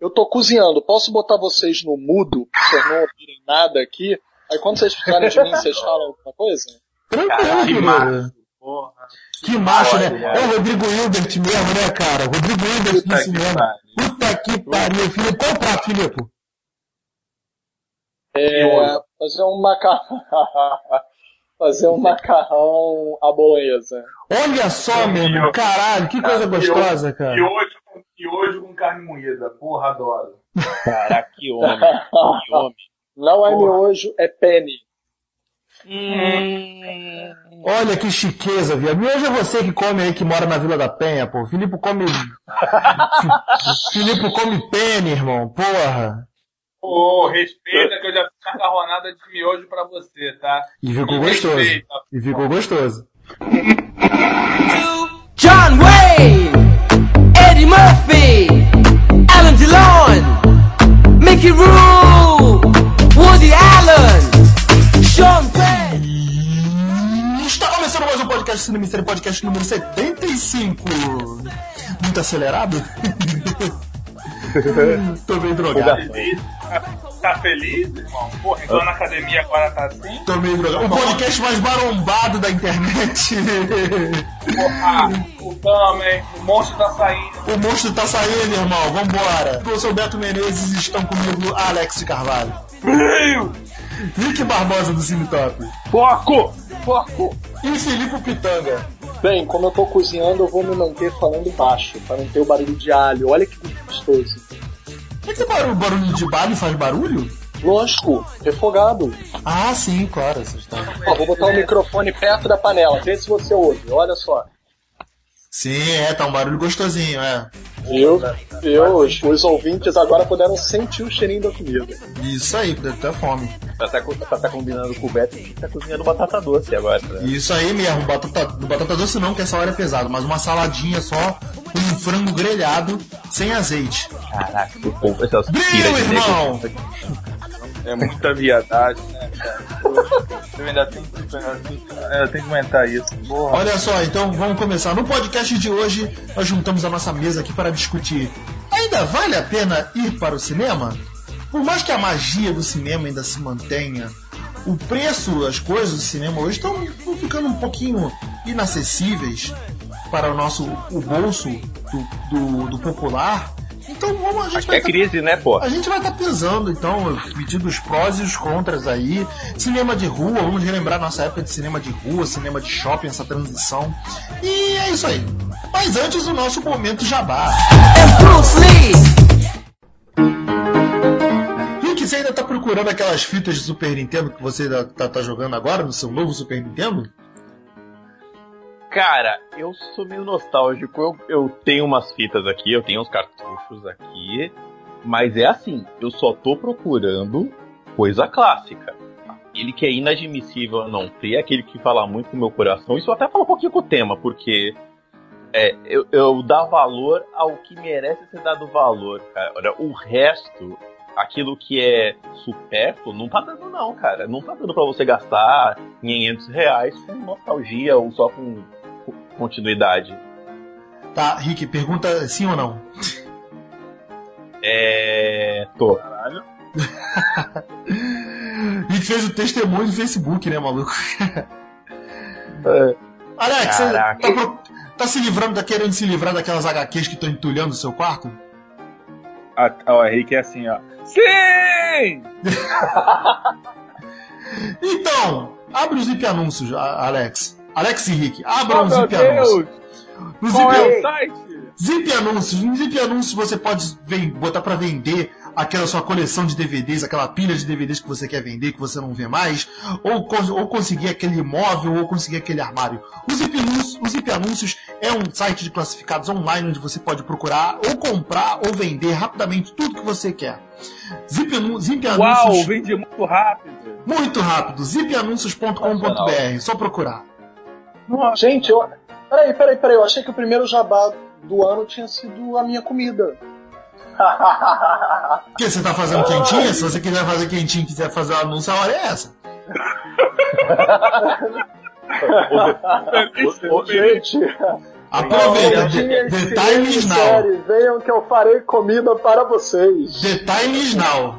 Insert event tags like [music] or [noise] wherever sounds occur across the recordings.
eu tô cozinhando, posso botar vocês no mudo, pra vocês não ouvirem nada aqui? Aí quando vocês precisarem de mim, vocês falam alguma coisa? Tranquilo, querido. Que macho, né? É o Rodrigo Hilbert mesmo, né, cara? Rodrigo Hilbert do cinema. Puta que pariu, Filipe. Qual o prato, Filipe? É, fazer um macarrão. [laughs] fazer um macarrão à bolonhesa. Olha só, meu irmão. Caralho, que coisa gostosa, cara. E hoje, e hoje com carne moída. Porra, adoro. Caraca, que homem. Que homem. Não é miojo, é penne. Hum. Olha que chiqueza, viado. Miojo é você que come aí, que mora na Vila da Penha, pô. Filipe come... [laughs] Filipe come penne, irmão. Porra. Ô, respeita que eu já macarronada de miojo pra você, tá? E ficou gostoso. Respeita. E ficou gostoso. John Wayne, Eddie Murphy, Alan Delon, Mickey Rourke, Woody Allen, Sean Penn. Está começando mais um podcast Cinema e Série, podcast número 75. Muito acelerado? [laughs] Tô meio drogado. Tá, feliz, irmão? Porra, então na academia agora tá assim? Tô meio drogado. O podcast mais marombado da internet. Porra, o Tamen, o monstro tá saindo. O monstro tá saindo, irmão. Vambora. Eu sou o Beto Menezes e estão comigo Alex de Carvalho. Rick Barbosa do Cine Top. Foco! Foco! E Filipe Pitanga. Bem, como eu tô cozinhando, eu vou me manter falando baixo, pra não ter o barulho de alho. Olha que gostoso. Esse barulho, barulho de barulho faz barulho? Lógico, refogado. Ah, sim, claro. Vocês estão... Ó, vou botar o microfone perto da panela, vê se você ouve. Olha só. Sim, é, tá um barulho gostosinho, é. Viu? Viu? Os, os ouvintes agora puderam sentir o cheirinho da comida. Isso aí, deve ter fome. Tá, tá, tá, tá combinando com o Beto que tá cozinhando batata doce agora. Né? Isso aí mesmo, batata, batata doce não, que essa hora é pesado, mas uma saladinha só, com um frango grelhado, sem azeite. Caraca, o povo, essas Brilho, de irmão! É muita viadagem, né, cara? Eu ainda tenho, que- eu tenho que comentar isso. Porra. Olha só, então vamos começar. No podcast de hoje, nós juntamos a nossa mesa aqui para discutir. Ainda vale a pena ir para o cinema? Por mais que a magia do cinema ainda se mantenha, o preço, as coisas do cinema hoje estão ficando um pouquinho inacessíveis para o nosso o bolso do, do, do popular. Então vamos, a gente Acho que vai é tá- crise, né, pô? a gente vai estar pesando, então, medindo os prós e os contras aí. Cinema de rua, vamos relembrar nossa época de cinema de rua, cinema de shopping, essa transição. E é isso aí. Mas antes, o nosso momento jabá. And Bruce Lee. Rick, você ainda tá procurando aquelas fitas de Super Nintendo que você tá, tá- tá jogando agora no seu novo Super Nintendo? Cara, eu sou meio nostálgico. Eu, eu tenho umas fitas aqui, eu tenho uns cartuchos aqui. Mas é assim, eu só tô procurando coisa clássica. Aquele que é inadmissível não ter, aquele que fala muito com o meu coração. Isso até fala um pouquinho com o tema, porque é, eu, eu dar valor ao que merece ser dado valor, cara. Olha, o resto, aquilo que é supérfluo, não tá dando não, cara. Não tá dando pra você gastar 500 reais com nostalgia ou só com continuidade. Tá, Rick, pergunta sim ou não? É. tô. Rick [laughs] fez o testemunho do Facebook, né, maluco? Alex, você tá, tá se livrando, tá querendo se livrar daquelas HQs que estão entulhando o seu quarto? Ah, ó, o Henrique é assim, ó. Sim! [laughs] Então, abre o Zip Anúncios, Alex. Alex e Rick, abram Oh, meu Zip Anúncios. No Qual Zip, é o site? Zip Anúncios. No Zip Anúncios você pode botar pra vender aquela sua coleção de DVDs, aquela pilha de DVDs que você quer vender, que você não vê mais, ou, ou conseguir aquele imóvel, ou conseguir aquele armário. O Zip, Anúncios, o Zip Anúncios é um site de classificados online onde você pode procurar ou comprar ou vender rapidamente tudo que você quer. Zip, Zip Uau, Anúncios. vende muito rápido. Muito rápido, zipanúncios.com.br, só procurar. Gente, eu. Peraí, peraí, peraí. Eu achei que o primeiro jabá do ano tinha sido a minha comida. [laughs] O que você tá fazendo quentinha? Se você quiser fazer quentinha e quiser fazer o anúncio, a hora é essa. [laughs] Ô, gente, Aproveita, Tinha the, the time is now. série, venham que eu farei comida para vocês. The time is now.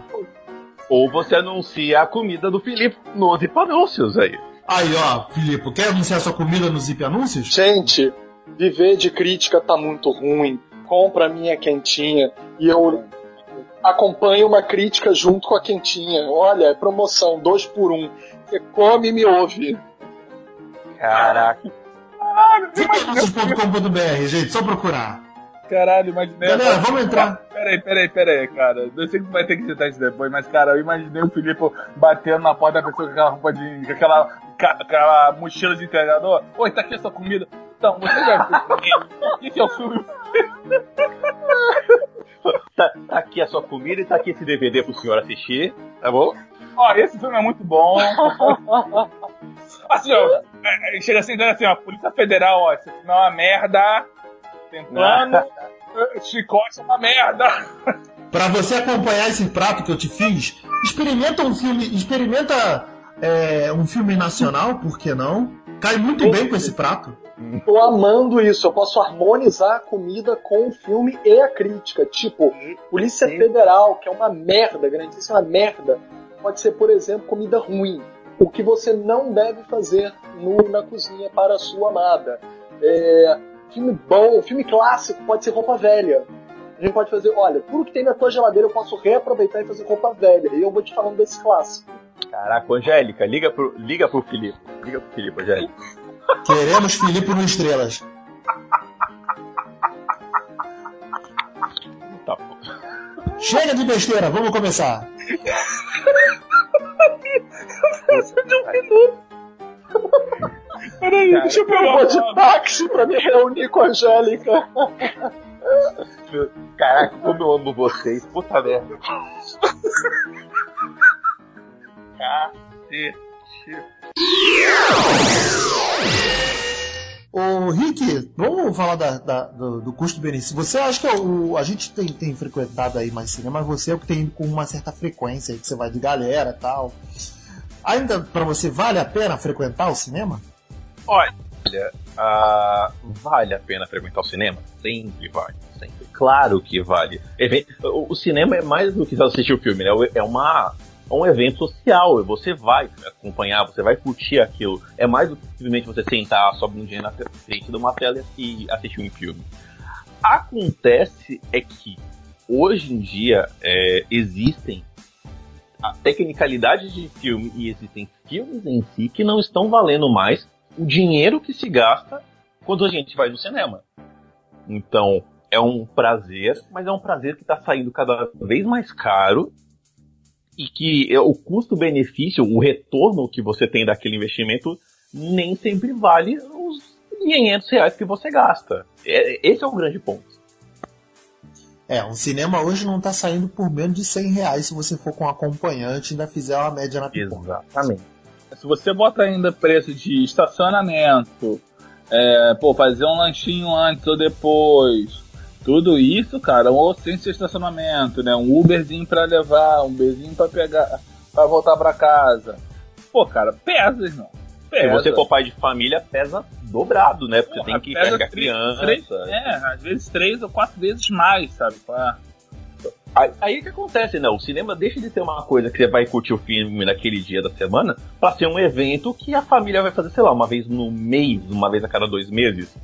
Ou você anuncia a comida do Felipe nos anúncios aí. Aí, ó, Filipe, quer anunciar sua comida no Zip Anúncios? Gente, viver de crítica tá muito ruim. Compra a minha quentinha e eu acompanho uma crítica junto com a quentinha. Olha, é promoção, dois por um. Você come e me ouve. Caraca. Zipanúncios.com.br, gente, só procurar. Caralho, imaginei. Galera, vamos entrar. Peraí, peraí, peraí, cara. Eu sei que vai ter que citar isso depois, mas, cara, eu imaginei o Filipe batendo na porta da pessoa com aquela roupa de. com aquela, aquela mochila de entregador. Oi, tá aqui a sua comida. Então, você vai. Esse é o filme. Tá, tá aqui a sua comida e tá aqui esse DVD pro senhor assistir, tá bom? Ó, esse filme é muito bom. [laughs] Assim, ó, é, é, chega assim, dizendo assim, ó, Polícia Federal, ó, esse filme é uma merda. Tem plano, [laughs] chicote é uma merda. Pra você acompanhar esse prato que eu te fiz, experimenta um filme, experimenta é, um filme nacional, por que não? Cai muito bem com esse prato. Tô amando isso. Eu posso harmonizar a comida com o filme e a crítica. Tipo, Polícia Federal, que é uma merda, grandíssima merda, pode ser, por exemplo, comida ruim. O que você não deve fazer no- na cozinha para a sua amada. É, filme bom, filme clássico, pode ser roupa velha. A gente pode fazer, olha, tudo que tem na tua geladeira eu posso reaproveitar e fazer roupa velha. E eu vou te falando desse clássico. Caraca, Angélica, liga pro, liga pro Felipe. Liga pro Felipe, Angélica. [laughs] Queremos Filipe no Estrelas. Tá bom. Chega de besteira, vamos começar. Deixa eu vou de táxi pra me reunir com a Angélica. Caraca, como eu amo vocês. Puta merda. Cacete. Ô, Rick, vamos falar da- da- do, do custo-benefício. Você acha que é o, a gente tem, tem frequentado aí mais cinema, mas você é o que tem ido com uma certa frequência, aí que você vai de galera e tal. Ainda pra você vale a pena frequentar o cinema? Olha, ah, vale a pena frequentar o cinema? Sempre vale, sempre. Claro que vale. O, cinema é mais do que só assistir o filme, né? É uma um evento social. Você vai acompanhar, você vai curtir aquilo. É mais do que simplesmente você sentar um dia na frente de uma tela e assistir um filme. Acontece é que hoje em dia é, existem a tecnicalidade de filme e existem filmes em si que não estão valendo mais o dinheiro que se gasta quando a gente vai no cinema. Então, é um prazer, mas é um prazer que está saindo cada vez mais caro e que é, o custo-benefício, o retorno que você tem daquele investimento nem sempre vale os 500 reais que você gasta. É- esse é o grande ponto. É, um cinema hoje não tá saindo por menos de 100 reais se você for com acompanhante e ainda fizer uma média na pipoca. Exatamente. Se você bota ainda preço de estacionamento, é, pô, fazer um lanchinho antes ou depois, tudo isso, cara, ou sem ser estacionamento, né? Um Uberzinho pra levar, um Uberzinho pra pegar, pra voltar pra casa. Pô, cara, pesa, irmão. Se Pesa. você for pai de família, pesa dobrado, né? Porque Porra, tem que carregar três- criança. três- é, às vezes três ou quatro vezes mais, sabe? Pá. Aí, aí que acontece, né? O cinema deixa de ser uma coisa que você vai curtir o filme naquele dia da semana pra ser um evento que a família vai fazer, sei lá, uma vez no mês, uma vez a cada dois meses.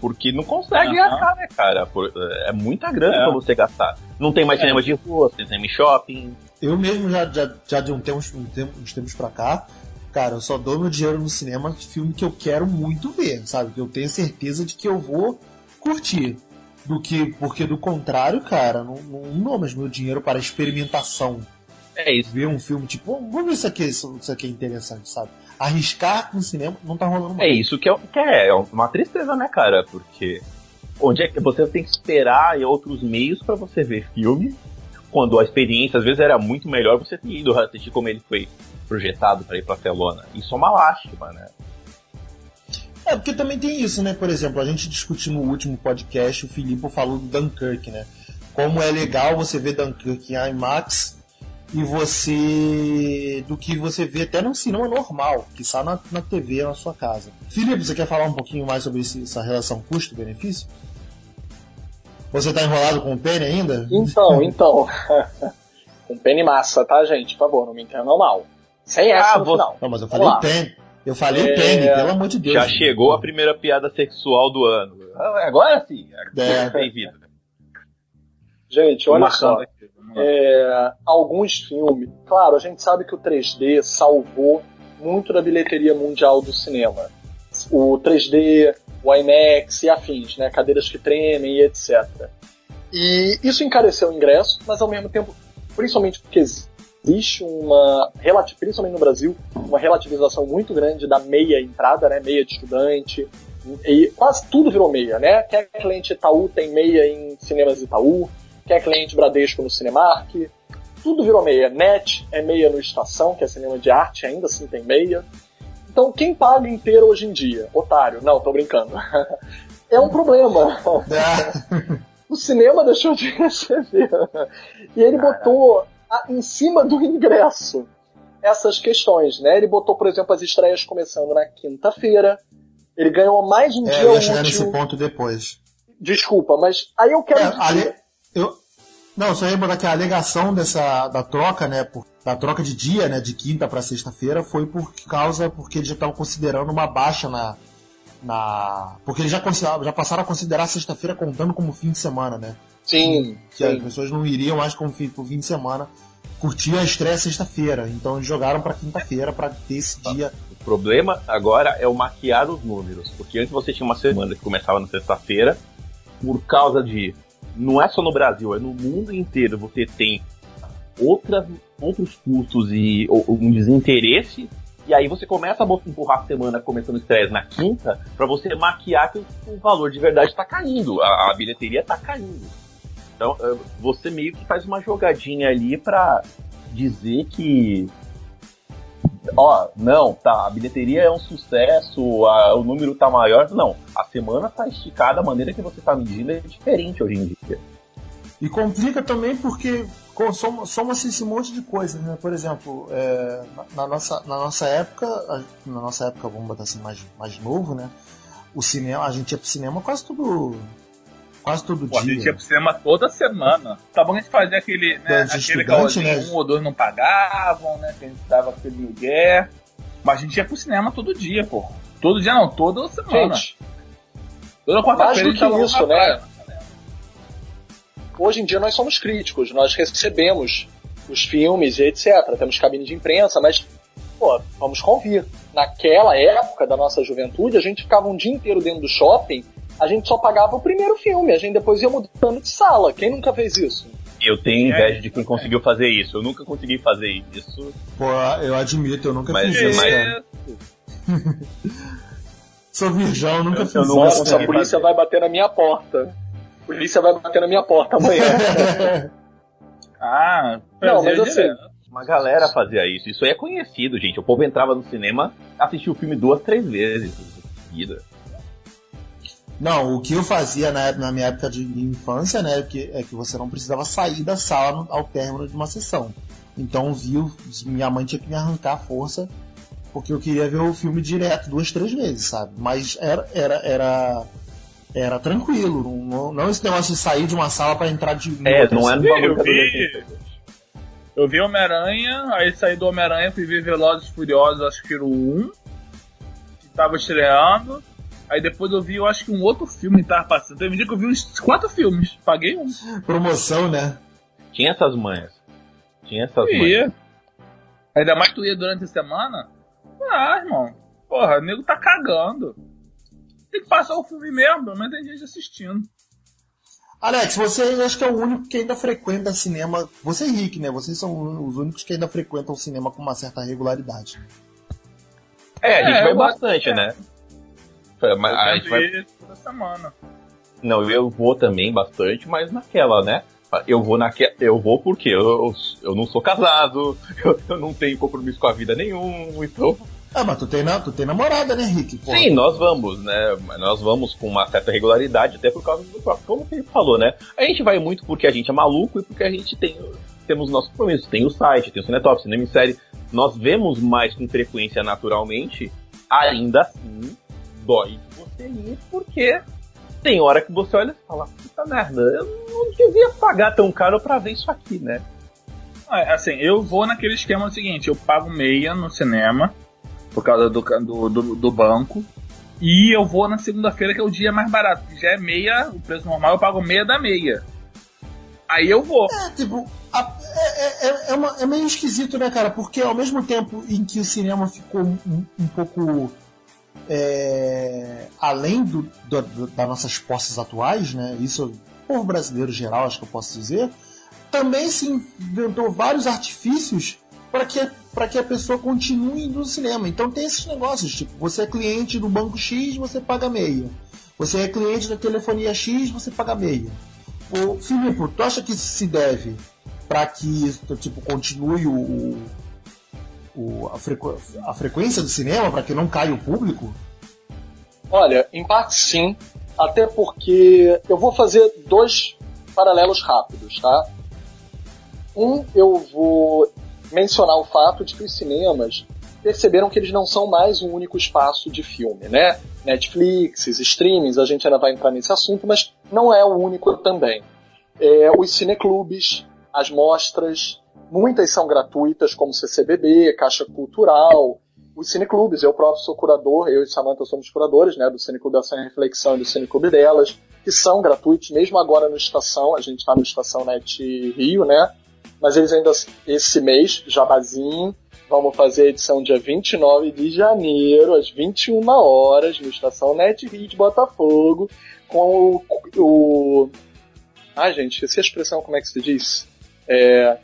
Porque não consegue Aham. gastar, né, cara? Por- é muita grana É. pra você gastar. Não tem mais É. cinema de rua, tem cinema em shopping. Eu mesmo já, já, já de um tempos, um tempo, uns tempos pra cá, cara, eu só dou meu dinheiro no cinema de filme que eu quero muito ver, sabe? Que eu tenho certeza de que eu vou curtir. Do que, porque do contrário, cara, não, não dou mais meu dinheiro para experimentação. É isso. Ver um filme tipo, "Oh, vamos ver se aqui, isso, isso aqui é interessante, sabe? Arriscar no cinema não tá rolando É mais. isso que é, que é uma tristeza, né, cara? Porque onde é que você tem que esperar em outros meios pra você ver filme, quando a experiência às vezes era muito melhor você ter ido assistir como ele foi projetado pra ir pra telona. Isso é uma lástima, né? É, porque também tem isso, né? Por exemplo, a gente discutiu no último podcast, o Filipe falou do Dunkirk, né? Como é legal você ver Dunkirk em IMAX e você do que você vê até no cinema normal, que está na, na TV na sua casa. Felipe, você quer falar um pouquinho mais sobre esse, essa relação custo-benefício? Você tá enrolado com o Penny ainda? Então, [laughs] então. [laughs] com Penny massa, tá, gente? Por favor, não me entendam mal. Sem essa Ah, no você- final. Não, mas eu falei. Penny. Eu falei É, Penny, pelo amor de Deus. Já chegou a primeira piada sexual do ano. Ah, Agora sim. É. Bem-vindo. Gente, olha Marcando só. aqui, vamos lá. É, alguns filmes. Claro, a gente sabe que o 3D salvou muito da bilheteria mundial do cinema. O 3D, o IMAX e afins, né? Cadeiras que tremem e etc. E isso encareceu o ingresso, mas ao mesmo tempo, principalmente porque existe uma, principalmente no Brasil, uma relativização muito grande da meia entrada, né? Meia de estudante. E quase tudo virou meia, né? Quem é cliente Itaú tem meia em cinemas Itaú. Quem é cliente Bradesco no Cinemark. Tudo virou meia. Net é meia no Estação, que é cinema de arte, ainda assim tem meia. Então quem paga inteiro hoje em dia? Otário. Não, tô brincando. [laughs] É um problema. [laughs] O cinema deixou de receber. E ele botou a- em cima do ingresso essas questões, né? Ele botou, por exemplo, as estreias começando na quinta-feira. Ele ganhou mais um É, dia eu ia chegar nesse útil. ponto depois. Desculpa, mas aí eu quero É, dizer- ale- eu, não, só botar que a alegação dessa, da troca, né, por- da troca de dia, né, de quinta para sexta-feira, foi por causa, porque eles já estavam considerando uma baixa na, na, porque eles já, já passaram a considerar sexta-feira contando como fim de semana, né, Sim, que as sim. pessoas não iriam mais como fim, fim de semana curtir a estreia sexta-feira, então eles jogaram para quinta-feira para ter esse dia. O problema agora é o maquiar os números. Porque antes você tinha uma semana que começava na sexta-feira, por causa de. Não é só no Brasil, é no mundo inteiro. Você tem outras, outros custos e ou- um desinteresse. E aí você começa a botar- empurrar a semana começando estreias na quinta pra você maquiar que o, o valor de verdade tá caindo. A, a bilheteria tá caindo. Então eh, você meio que faz uma jogadinha ali pra dizer que ó, não, tá, a bilheteria é um sucesso, a- o número tá maior. Não, a semana tá esticada, a maneira que você tá medindo é diferente hoje em dia. E complica também porque soma-se esse monte de coisas, né? Por exemplo, é, na, nossa, na nossa época, na nossa época, vamos botar assim, mais, mais novo, né? O cinema, a gente ia pro cinema quase todo, quase todo Pô, a dia. gente ia pro cinema toda semana. Tá bom que a gente fazia aquele, né, aquele caosinho, né? um ou dois não pagavam, né? Que a gente dava aquele migué. Mas a gente ia pro cinema todo dia, pô. Todo dia não, toda semana. Gente, toda mais quarta-feira a do gente tava isso, né? hoje em dia nós somos críticos, nós recebemos os filmes e etc. Temos cabine de imprensa, mas, pô, vamos convir. Naquela época da nossa juventude, a gente ficava um dia inteiro dentro do shopping, a gente só pagava o primeiro filme, a gente depois ia mudando de sala. Quem nunca fez isso? Eu tenho inveja de quem conseguiu fazer isso. Eu nunca consegui fazer isso. Pô, eu admito, eu nunca Mas- fiz isso, mas- cara. [laughs] Sou virgão, eu nunca Eu- fiz eu isso. não Nossa, a polícia fazer. vai bater na minha porta. A polícia vai bater na minha porta amanhã. [laughs] Ah, Não, mas assim, direto. Uma galera fazia isso. Isso aí é conhecido, gente. O povo entrava no cinema, assistia o filme duas, três vezes. seguida. Não, o que eu fazia na, época- na minha época de infância, né, que, é que você não precisava sair da sala no- ao término de uma sessão. Então, viu, minha mãe tinha que me arrancar a força, porque eu queria ver o filme direto, duas, três vezes, sabe? Mas era, era, era, era tranquilo, não, não esse negócio de sair de uma sala pra entrar de É, não é no bagulho Eu vi, adolescente. eu vi Homem-Aranha, aí saí do Homem-Aranha, fui ver Velozes e Furiosos, acho que era o 1, que tava estreando. Aí depois eu vi, eu acho que um outro filme que tava passando. Teve um dia que eu vi uns quatro filmes, paguei um. Promoção, né? Tinha essas manhas. Tinha essas manhas. Ia. Ainda mais que tu ia durante a semana. Ah, irmão. Porra, o nego tá cagando. Tem que passar o filme mesmo, pelo menos tem gente assistindo. Alex, você acho que é o único que ainda frequenta cinema. Você e Rick, né? Vocês são os únicos que ainda frequentam o cinema com uma certa regularidade. É, a gente É, vai bastante, é. né? É, mas Eu a gente vai toda semana. Não, eu vou também bastante, mas naquela, né? Eu vou naquela. Eu vou porque eu, eu não sou casado, [laughs] eu, eu não tenho compromisso com a vida nenhum, então. Ah, mas tu tem, na- tu tem namorada, né, Rick? Pô, Sim, nós vamos, né? Mas Nós vamos com uma certa regularidade, até por causa do próprio, como o Felipe falou, né? A gente vai muito porque a gente é maluco e porque a gente tem temos nosso compromisso. Tem o site, tem o Cinetop, Cinema Série. Nós vemos mais com frequência naturalmente, ainda assim, dói você ir, porque tem hora que você olha e fala, puta merda, eu não devia pagar tão caro pra ver isso aqui, né? É, Assim, eu vou naquele esquema seguinte, eu pago meia no cinema, por causa do, do, do, do banco, e eu vou na segunda-feira, que é o dia mais barato, que já é meia, o preço normal eu pago meia da meia. Aí eu vou. É, tipo, a- é, é, é, uma- é meio esquisito, né, cara? Porque ao mesmo tempo em que o cinema ficou um, um pouco é, além do, do- do- das nossas posses atuais, né? Isso, o povo brasileiro geral, acho que eu posso dizer, também se inventou vários artifícios para que, que a pessoa continue indo no cinema. Então tem esses negócios, tipo, você é cliente do banco X, você paga meia. Você é cliente da telefonia X, você paga meia. O Filipe, tu acha que isso se deve para que tipo continue o, o- a, frequ- a frequência do cinema para que não caia o público? Olha, em parte sim, até porque eu vou fazer dois paralelos rápidos, tá? Um, eu vou mencionar o fato de que os cinemas perceberam que eles não são mais um único espaço de filme, né? Netflix, streamings, a gente ainda vai entrar nesse assunto, mas não é o único também. É, os cineclubes, as mostras, muitas são gratuitas, como CCBB, Caixa Cultural, os cineclubes, eu próprio sou curador, eu e Samantha somos curadores, né, do Cineclube Ação e Reflexão e do Cineclube delas, que são gratuitos, mesmo agora no Estação, a gente está no Estação Net Rio, né, mas eles ainda, esse mês, jabazinho, vamos fazer a edição dia 29 de janeiro, às 21 horas, no Estação Net Rio de Botafogo, com o, o... Ah, gente, esqueci a expressão, como é que se diz? É...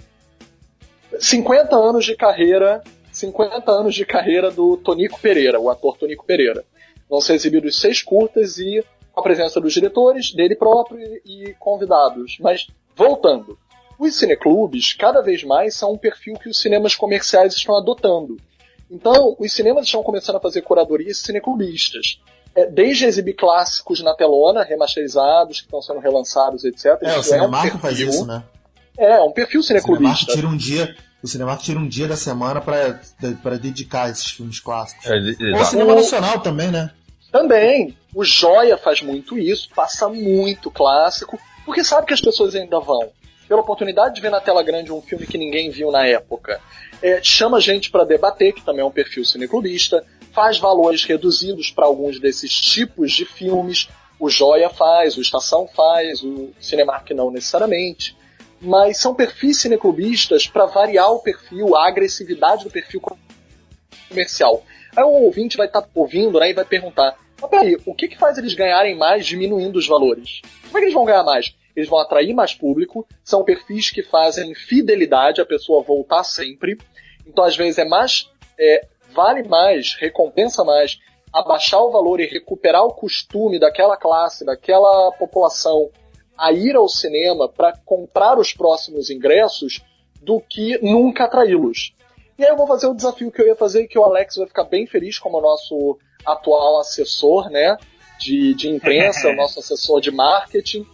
50 anos de carreira 50 anos de carreira do Tonico Pereira, o ator Tonico Pereira. Vão ser exibidos seis curtas e com a presença dos diretores, dele próprio e convidados. Mas, voltando, os cineclubes cada vez mais são um perfil que os cinemas comerciais estão adotando. Então, os cinemas estão começando a fazer curadorias cineclubistas. É, desde exibir clássicos na telona, remasterizados, que estão sendo relançados, etc. É, o Isso um Cinemark faz isso, né? É, um perfil O Cinemark cineclubista. tira um dia, o Cinemark tira um dia da semana para para dedicar a esses filmes clássicos. É, Ou o cinema nacional também, né? Também. O Joia faz muito isso, passa muito clássico, porque sabe que as pessoas ainda vão. Pela oportunidade de ver na tela grande um filme que ninguém viu na época. É, chama gente para debater, que também é um perfil cineclubista, faz valores reduzidos para alguns desses tipos de filmes. O Joia faz, o Estação faz, o Cinemark não necessariamente. Mas são perfis cineclubistas para variar o perfil, a agressividade do perfil comercial. Aí o ouvinte vai estar ouvindo né, e vai perguntar: mas peraí, o que, que faz eles ganharem mais diminuindo os valores? Como é que eles vão ganhar mais? Eles vão atrair mais público, são perfis que fazem fidelidade, a pessoa voltar sempre. Então, às vezes, é mais. é, vale mais, recompensa mais abaixar o valor e recuperar o costume daquela classe, daquela população a ir ao cinema para comprar os próximos ingressos do que nunca atraí-los. E aí eu vou fazer o desafio que eu ia fazer e que o Alex vai ficar bem feliz como nosso atual assessor, né? De, de imprensa, o [laughs] nosso assessor de marketing.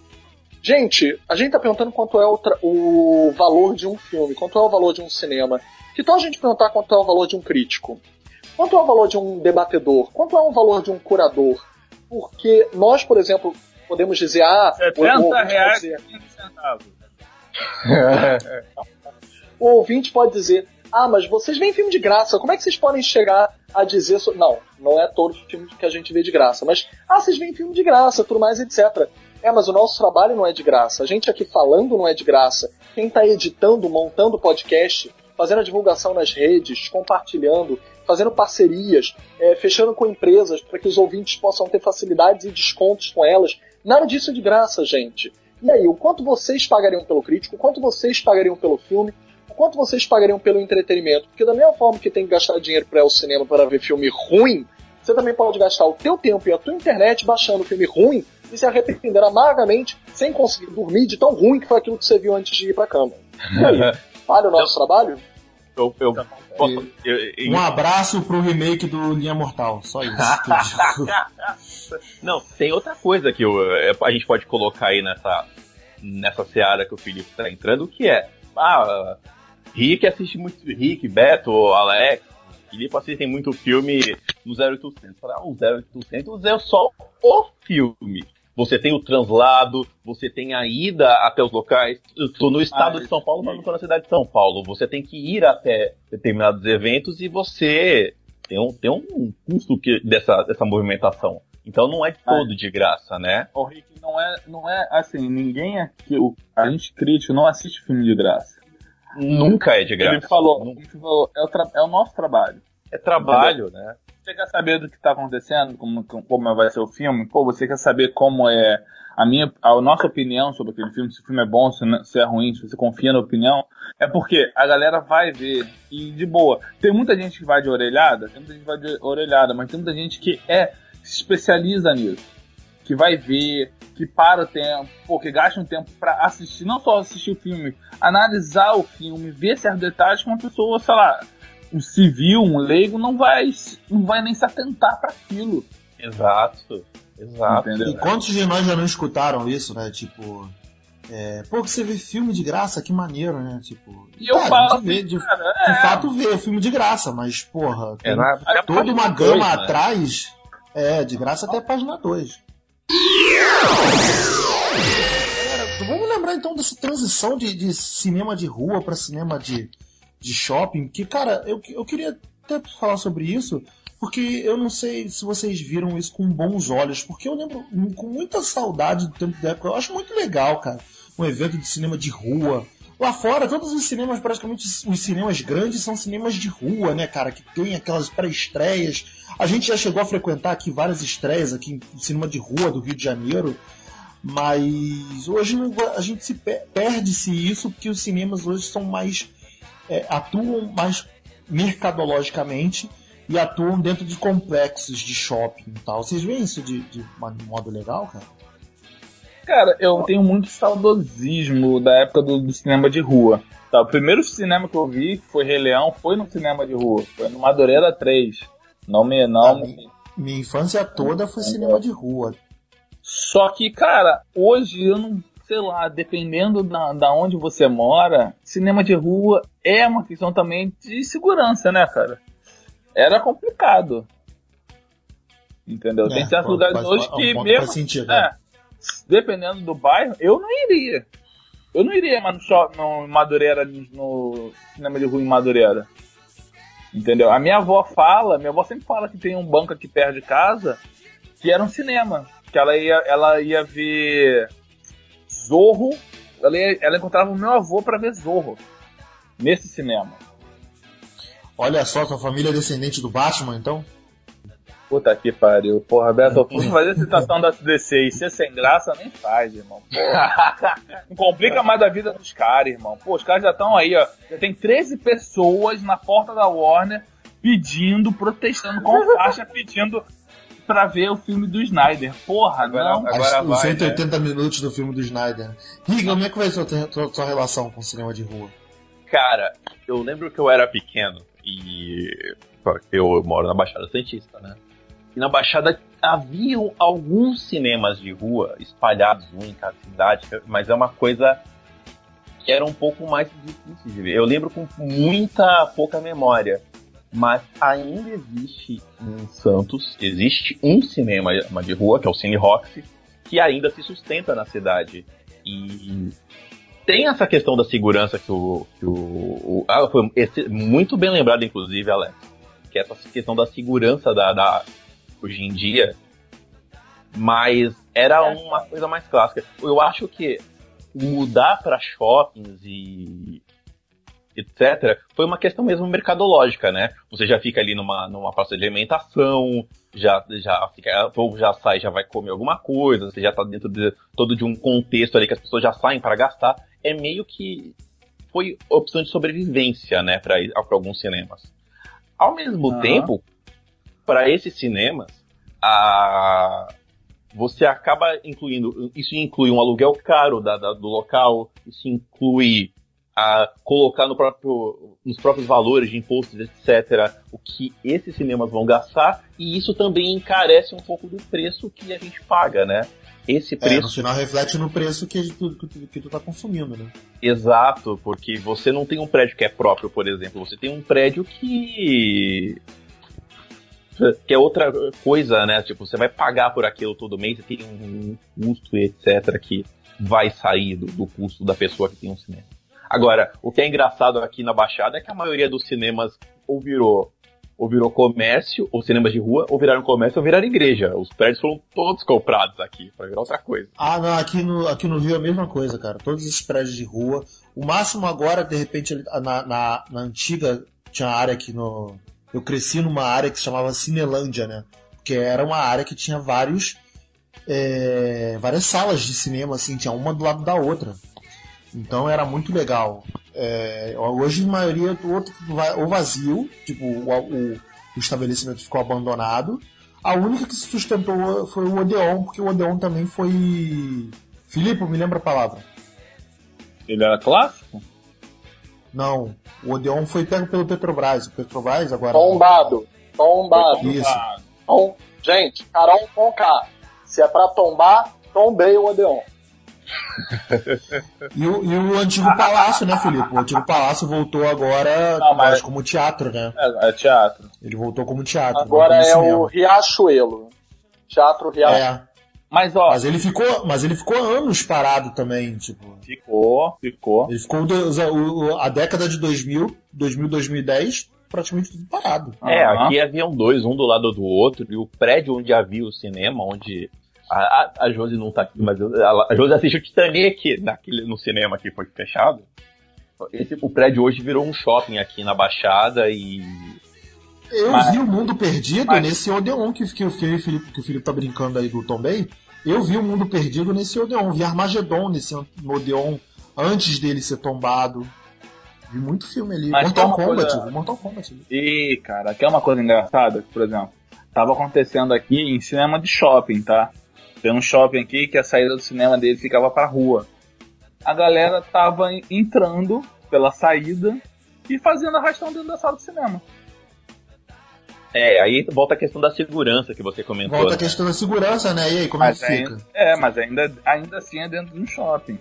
Gente, a gente tá perguntando quanto é o, o valor de um filme, quanto é o valor de um cinema. Que tal a gente perguntar quanto é o valor de um crítico? Quanto é o valor de um debatedor? Quanto é o valor de um curador? Porque nós, por exemplo, podemos dizer, ah, o- o 70 ouvinte pode reais dizer- 15 centavos. [laughs] o ouvinte pode dizer: Ah, mas vocês veem filme de graça, como é que vocês podem chegar a dizer. So... Não, não é todo filme que a gente vê de graça, mas, ah, vocês veem filme de graça, tudo mais, etc. É, mas o nosso trabalho não é de graça. A gente aqui falando não é de graça. Quem está editando, montando podcast, fazendo a divulgação nas redes, compartilhando, fazendo parcerias, é, fechando com empresas para que os ouvintes possam ter facilidades e descontos com elas. Nada disso é de graça, gente. E aí, o quanto vocês pagariam pelo crítico, o quanto vocês pagariam pelo filme, o quanto vocês pagariam pelo entretenimento? Porque da mesma forma que tem que gastar dinheiro para ir ao cinema para ver filme ruim, você também pode gastar o teu tempo e a tua internet baixando filme ruim e se arrepender amargamente sem conseguir dormir de tão ruim que foi aquilo que você viu antes de ir pra cama. E aí, [laughs] vale o nosso trabalho? Eu, eu, posso- eu- eu- Um abraço pro remake do Linha Mortal, só isso. [laughs] Não, tem outra coisa que eu- é, a gente pode colocar aí nessa, nessa seara que o Felipe está entrando, que é Ah, Rick assiste muito. Rick, Beto, Alex, Filipe assistem muito filme no 0800. Fala, ah, o 0800 é só o filme. Você tem o translado, você tem a ida até os locais. Eu tô no estado ah, de São Paulo, mas não tô na cidade de São Paulo. Você tem que ir até determinados eventos e você tem um, tem um custo que, dessa, dessa movimentação. Então não é todo de graça, né? O Rick, não é, não é assim, ninguém aqui, a gente crítico não assiste filme de graça. Nunca é de graça. Ele falou, ele falou é, o é, o nosso trabalho. É trabalho, Entendeu? né? Você quer saber do que está acontecendo, como, como vai ser o filme? Pô, você quer saber como é a minha, a nossa opinião sobre aquele filme, se o filme é bom, se, se é ruim, se você confia na opinião, é porque a galera vai ver e de boa. Tem muita gente que vai de orelhada, tem muita gente que vai de orelhada, mas tem muita gente que é se especializa nisso, que vai ver, que para o tempo, pô, que gasta um tempo para assistir, não só assistir o filme, analisar o filme, ver certos detalhes que uma pessoa, sei lá, um civil, um leigo, não vai, não vai nem se atentar para aquilo. Exato, exato. Entendeu? E quantos de nós já não escutaram isso, né? Tipo, é, pô, que você vê filme de graça, que maneiro, né? Tipo, e eu falo, vê, de, cara, é. de fato vê filme de graça, mas porra, tem é, toda uma gama né? atrás, é, de graça até a página 2. Vamos lembrar então dessa transição de, de cinema de rua para cinema de, de shopping, que, cara, eu, eu queria até falar sobre isso, porque eu não sei se vocês viram isso com bons olhos, porque eu lembro com muita saudade do tempo da época. Eu acho muito legal, cara, um evento de cinema de rua. Lá fora, todos os cinemas, praticamente os cinemas grandes, são cinemas de rua, né, cara? Que tem aquelas pré-estreias. A gente já chegou a frequentar aqui várias estreias aqui no cinema de rua do Rio de Janeiro. Mas hoje a gente se perde-se isso porque os cinemas hoje são mais é, atuam mais mercadologicamente e atuam dentro de complexos de shopping e tal. Vocês veem isso de, de modo legal, cara? Cara, eu tenho muito saudosismo da época do, do, cinema de rua. Tá, o primeiro cinema que eu vi, que foi Rei Leão, foi no cinema de rua. Foi no Madureira 3. Não me. Não, minha, minha infância toda foi cinema de rua. Só que, cara, hoje eu não sei lá, dependendo da, da onde você mora, cinema de rua é uma questão também de segurança, né, cara? Era complicado. Entendeu? É, Tem certos lugares faz, hoje que um mesmo. Sentido, é, dependendo do bairro, eu não iria. Eu não iria mas no, shopping, no Madureira, no cinema de rua em Madureira. Entendeu? A minha avó fala, minha avó sempre fala que tem um banco aqui perto de casa que era um cinema. Que ela ia, ela ia ver Zorro. Ela, ela encontrava o meu avô para ver Zorro nesse cinema. Olha só, sua família é descendente do Batman, então? Puta que pariu. Porra, Beto, [laughs] fazer a citação da DC e ser sem graça nem faz, irmão. Porra. Não [laughs] complica mais a vida dos caras, irmão. Pô, os caras já estão aí, ó. Já tem 13 pessoas na porta da Warner pedindo, protestando com [laughs] faixa, pedindo pra ver o filme do Snyder. Porra, agora, não. Agora Os 180 né? minutos do filme do Snyder. Riga, como é que vai ser a sua, sua relação com o cinema de rua? Cara, eu lembro que eu era pequeno e eu moro na Baixada Santista, né? E na Baixada haviam alguns cinemas de rua espalhados um em cada cidade, mas é uma coisa que era um pouco mais difícil de ver. Eu lembro com muita pouca memória mas ainda existe em Santos, existe um cinema de rua, que é o Cine Roxy, que ainda se sustenta na cidade. E tem essa questão da segurança que o. Que o, o ah, foi esse, muito bem lembrado, inclusive, Alex. Que é essa questão da segurança da, da hoje em dia. Mas era uma coisa mais clássica. Eu acho que mudar para shoppings e etc., foi uma questão mesmo mercadológica, né? Você já fica ali numa, numa praça de alimentação, já, já fica, o povo já sai, já vai comer alguma coisa, você já tá dentro de todo de um contexto ali que as pessoas já saem para gastar. É meio que foi opção de sobrevivência, né, para alguns cinemas. Ao mesmo uhum. tempo, para esses cinemas, a, você acaba incluindo. Isso inclui um aluguel caro da, da, do local, isso inclui a colocar no próprio, nos próprios valores de impostos, etc., o que esses cinemas vão gastar, e isso também encarece um pouco do preço que a gente paga, né? esse É, preço no final reflete no preço que tu, que, que tu tá consumindo, né? Exato, porque você não tem um prédio que é próprio, por exemplo, você tem um prédio que. Que é outra coisa, né? Tipo, você vai pagar por aquilo todo mês, tem um custo, etc., que vai sair do, do custo da pessoa que tem um cinema. Agora, o que é engraçado aqui na Baixada é que a maioria dos cinemas ou virou ou virou comércio, ou cinemas de rua, ou viraram comércio ou viraram igreja. Os prédios foram todos comprados aqui, pra virar outra coisa. Ah, não, aqui no, aqui no Rio é a mesma coisa, cara. Todos esses prédios de rua. O máximo agora, de repente, na, na, na antiga, tinha área aqui no. Eu cresci numa área que se chamava Cinelândia, né? Porque era uma área que tinha vários. é, várias salas de cinema, assim, tinha uma do lado da outra. Então era muito legal. É, hoje, a maioria do outro ou vazio, tipo, o, o, o estabelecimento ficou abandonado. A única que se sustentou foi o Odeon, porque o Odeon também foi. Filipe, me lembra a palavra. Ele era clássico? Não, o Odeon foi pego pelo Petrobras. O Petrobras agora. Tombado. Tombado. Isso. Tom... Gente, Carol com K. Se é pra tombar, tombei o Odeon. [laughs] E o, e o antigo palácio, né, Filipe? O antigo palácio voltou agora Não, mas- como teatro, né? é, é teatro. Ele voltou como teatro. Agora é o. Riachuelo. Teatro Riachuelo. É, Mas ó, mas ele ficou, mas ele ficou anos parado também, tipo. ficou, ficou. Ele ficou a década de 2000, 2000, 2010, praticamente tudo parado. É, aqui haviam dois, um do lado do outro, e o prédio onde havia o cinema, onde. A, a, a Josi não tá aqui, mas eu- ela- a Josi assistiu Titanic naquele, no cinema que foi fechado. Esse, o prédio hoje virou um shopping aqui na Baixada e. Eu Mas- vi o Mundo Perdido mas- nesse Odeon que, que, que, o Felipe, que o Felipe tá brincando aí do Tom Bay. Eu vi o Mundo Perdido nesse Odeon. Vi Armagedon nesse Odeon antes dele ser tombado. Vi muito filme ali. Mas Mortal Kombat. coisa- Mortal Kombat. E, cara, aqui é uma coisa engraçada, por exemplo, tava acontecendo aqui em cinema de shopping, tá? Tem um shopping aqui que a saída do cinema dele ficava pra rua. A galera tava entrando pela saída e fazendo arrastão dentro da sala de cinema. É, aí volta a questão da segurança que você comentou. Volta a né? questão da segurança, né? E aí, como é Mas que fica? ainda, é, mas ainda, ainda assim é dentro de um shopping.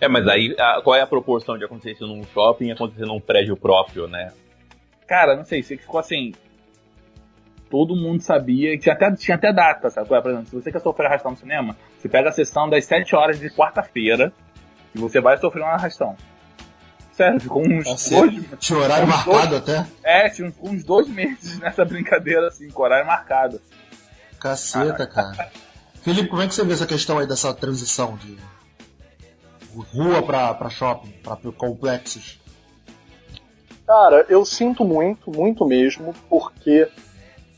É, mas aí a- qual é a proporção de acontecer isso num shopping e acontecer num prédio próprio, né? Cara, não sei, você ficou assim. Todo mundo sabia, tinha até, tinha até data, sabe? Por exemplo, se você quer sofrer arrastão no cinema, você pega a sessão das 7 horas de quarta-feira e você vai sofrer um arrastão. Sério, ficou uns Tá certo. dois, Tinha horário marcado até. é, tinha uns, uns dois meses [laughs] nessa brincadeira, assim, com horário marcado. Caceta, cara. Felipe, como é que você vê essa questão aí dessa transição de rua pra, pra shopping, pra complexos? Cara, eu sinto muito, muito mesmo, porque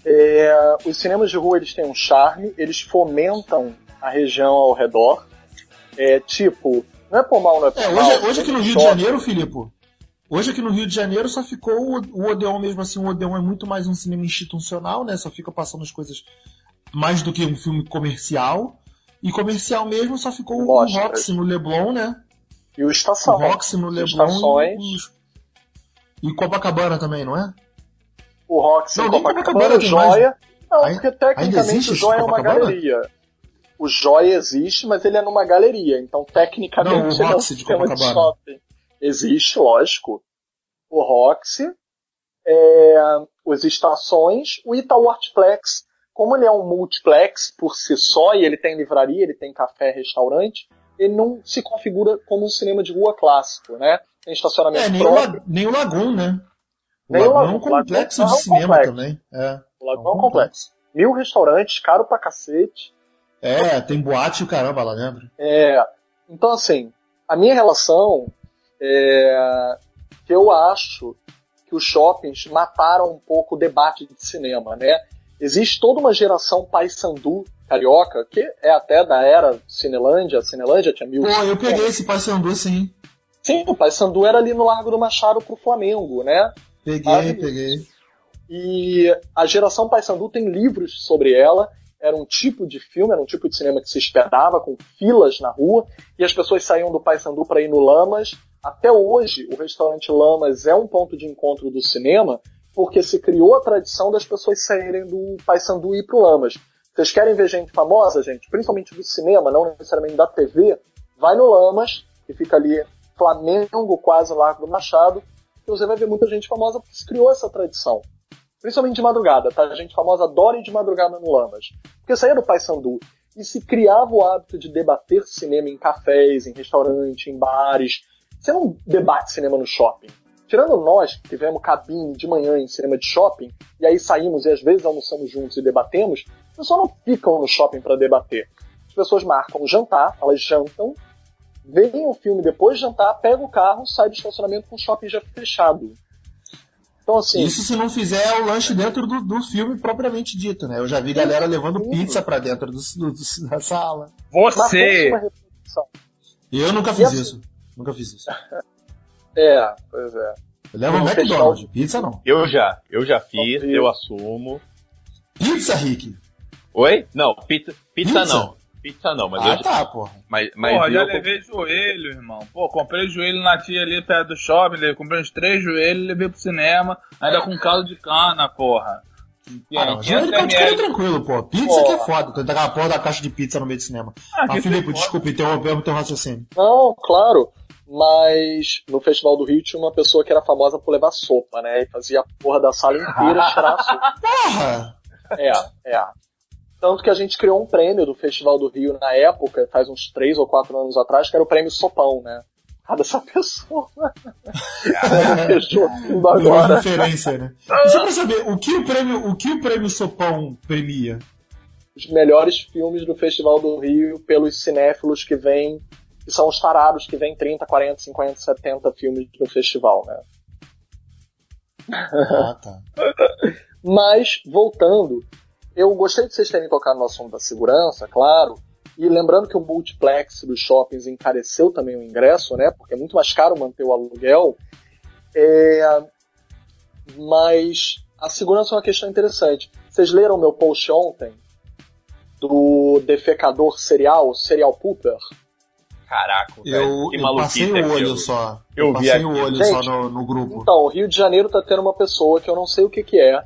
é, os cinemas de rua eles têm um charme, eles fomentam a região ao redor. É tipo, não é por mal, não é por É, hoje, hoje aqui no Rio de. Janeiro, Filipe, hoje aqui no Rio de Janeiro só ficou o, o Odeon mesmo assim, o Odeon é muito mais um cinema institucional, né? Só fica passando as coisas mais do que um filme comercial. E comercial mesmo só ficou o. Roxy no Leblon, né? E o O Estação. Roxy no Leblon Estações. e, e Copacabana também, não é? O Roxy Não, Copacabana, Copacabana o tem mais. Joia. Não, porque tecnicamente o Joia é uma galeria. O Joia existe, mas ele é numa galeria. Então, tecnicamente, Não, o ele é um de sistema de Copacabana. shopping. Existe, lógico. O Roxy, é, os Estações, o Itaú Artplex. Como ele é um multiplex por si só, e ele tem livraria, ele tem café, restaurante, ele não se configura como um cinema de rua clássico, né? Tem estacionamento É, nem o, próprio. La- nem o Lagoon, né? O Nem o Lagoon é um complexo é de um cinema complexo. também. É, O Lagoon é um complexo. Mil restaurantes, caro pra cacete. É, tem boate e o caramba lá dentro. É, então, assim, a minha relação é que eu acho que os shoppings mataram um pouco o debate de cinema, né? Existe toda uma geração paysandu carioca, que é até da era Cinelândia, Cinelândia tinha mil... Pô, eu peguei esse Paysandu sim. Sim, o paysandu era ali no Largo do Machado pro Flamengo, né? Peguei, peguei. E a geração Paysandu tem livros sobre ela. Era um tipo de filme, era um tipo de cinema que se hospedava com filas na rua e as pessoas saíam do Paysandu para ir no Lamas. Até hoje, o restaurante Lamas é um ponto de encontro do cinema porque se criou a tradição das pessoas saírem do Paysandu e ir pro Lamas. Vocês querem ver gente famosa, gente? Principalmente do cinema, não necessariamente da TV? Vai no Lamas, que fica ali Flamengo, quase Largo do Machado, que você vai ver muita gente famosa porque se criou essa tradição. Principalmente de madrugada, tá? A gente famosa adora ir de madrugada no Lamas. Porque saía do Paysandu e se criava o hábito de debater cinema em cafés, em restaurante, em bares. Você não debate cinema no shopping. Tirando nós, que tivemos cabine de manhã em cinema de shopping, e aí saímos e às vezes almoçamos juntos e debatemos, as pessoas não ficam no shopping para debater. As pessoas marcam jantar, elas jantam, veem o filme depois de jantar, pegam o carro, sai do estacionamento com o shopping já fechado. Então, assim, Isso se não fizer o lanche dentro do, do filme propriamente dito, né? Eu já vi galera levando pizza pra dentro do, do- do- da sala. Você. E eu nunca fiz assim- isso. Nunca fiz isso. [laughs] É, pois é. Eu levo No McDonald's, pizza não. Eu já, eu já fiz, eu assumo. Pizza, Rick. Oi? Não, pizza, pizza, Pizza? não. Pizza não, mas ah, eu já, tá, porra. mas, mas porra, já eu, levei joelho, irmão. Pô, comprei joelho na tia ali perto do shopping, levei- comprei uns três joelhos, levei pro cinema, ainda com caldo de cana, porra. Ah, não, 500 joelho de caldo de cana é tranquilo, pô. Pizza Pô. que é foda. Tu tacar a porra da caixa de pizza no meio do cinema. Ah, Mas, Filipe, desculpa, interrompemos teu raciocínio. Não, claro. Mas no Festival do Rio tinha uma pessoa que era famosa por levar sopa, né? E fazia a porra da sala inteira [laughs] cheirar a sopa. Porra! É, é. Tanto que a gente criou um prêmio do Festival do Rio na época, faz uns três ou quatro anos atrás, que era o prêmio Sopão, né? Cada essa [laughs] pessoa. Fechou tudo agora. referência, né? Só pra saber, o que o prêmio, o que o prêmio Sopão premia? Os melhores filmes do Festival do Rio pelos cinéfilos que vêm, que são os tarados que vêm 30, 40, 50, 70 filmes no festival, né? Ah, tá. [laughs] Mas, voltando, eu gostei de vocês terem tocado no assunto da segurança, claro. E lembrando que o multiplex dos shoppings encareceu também o ingresso, né? Porque é muito mais caro manter o aluguel. É, Mas a segurança é uma questão interessante. Vocês leram meu post ontem do defecador serial, serial pooper? Caraca, velho, Eu, que eu passei o olho aquilo. só. Eu Eu vi passei o aqui. olho Gente, só no, no grupo. Então, o Rio de Janeiro tá tendo uma pessoa que eu não sei o que que é,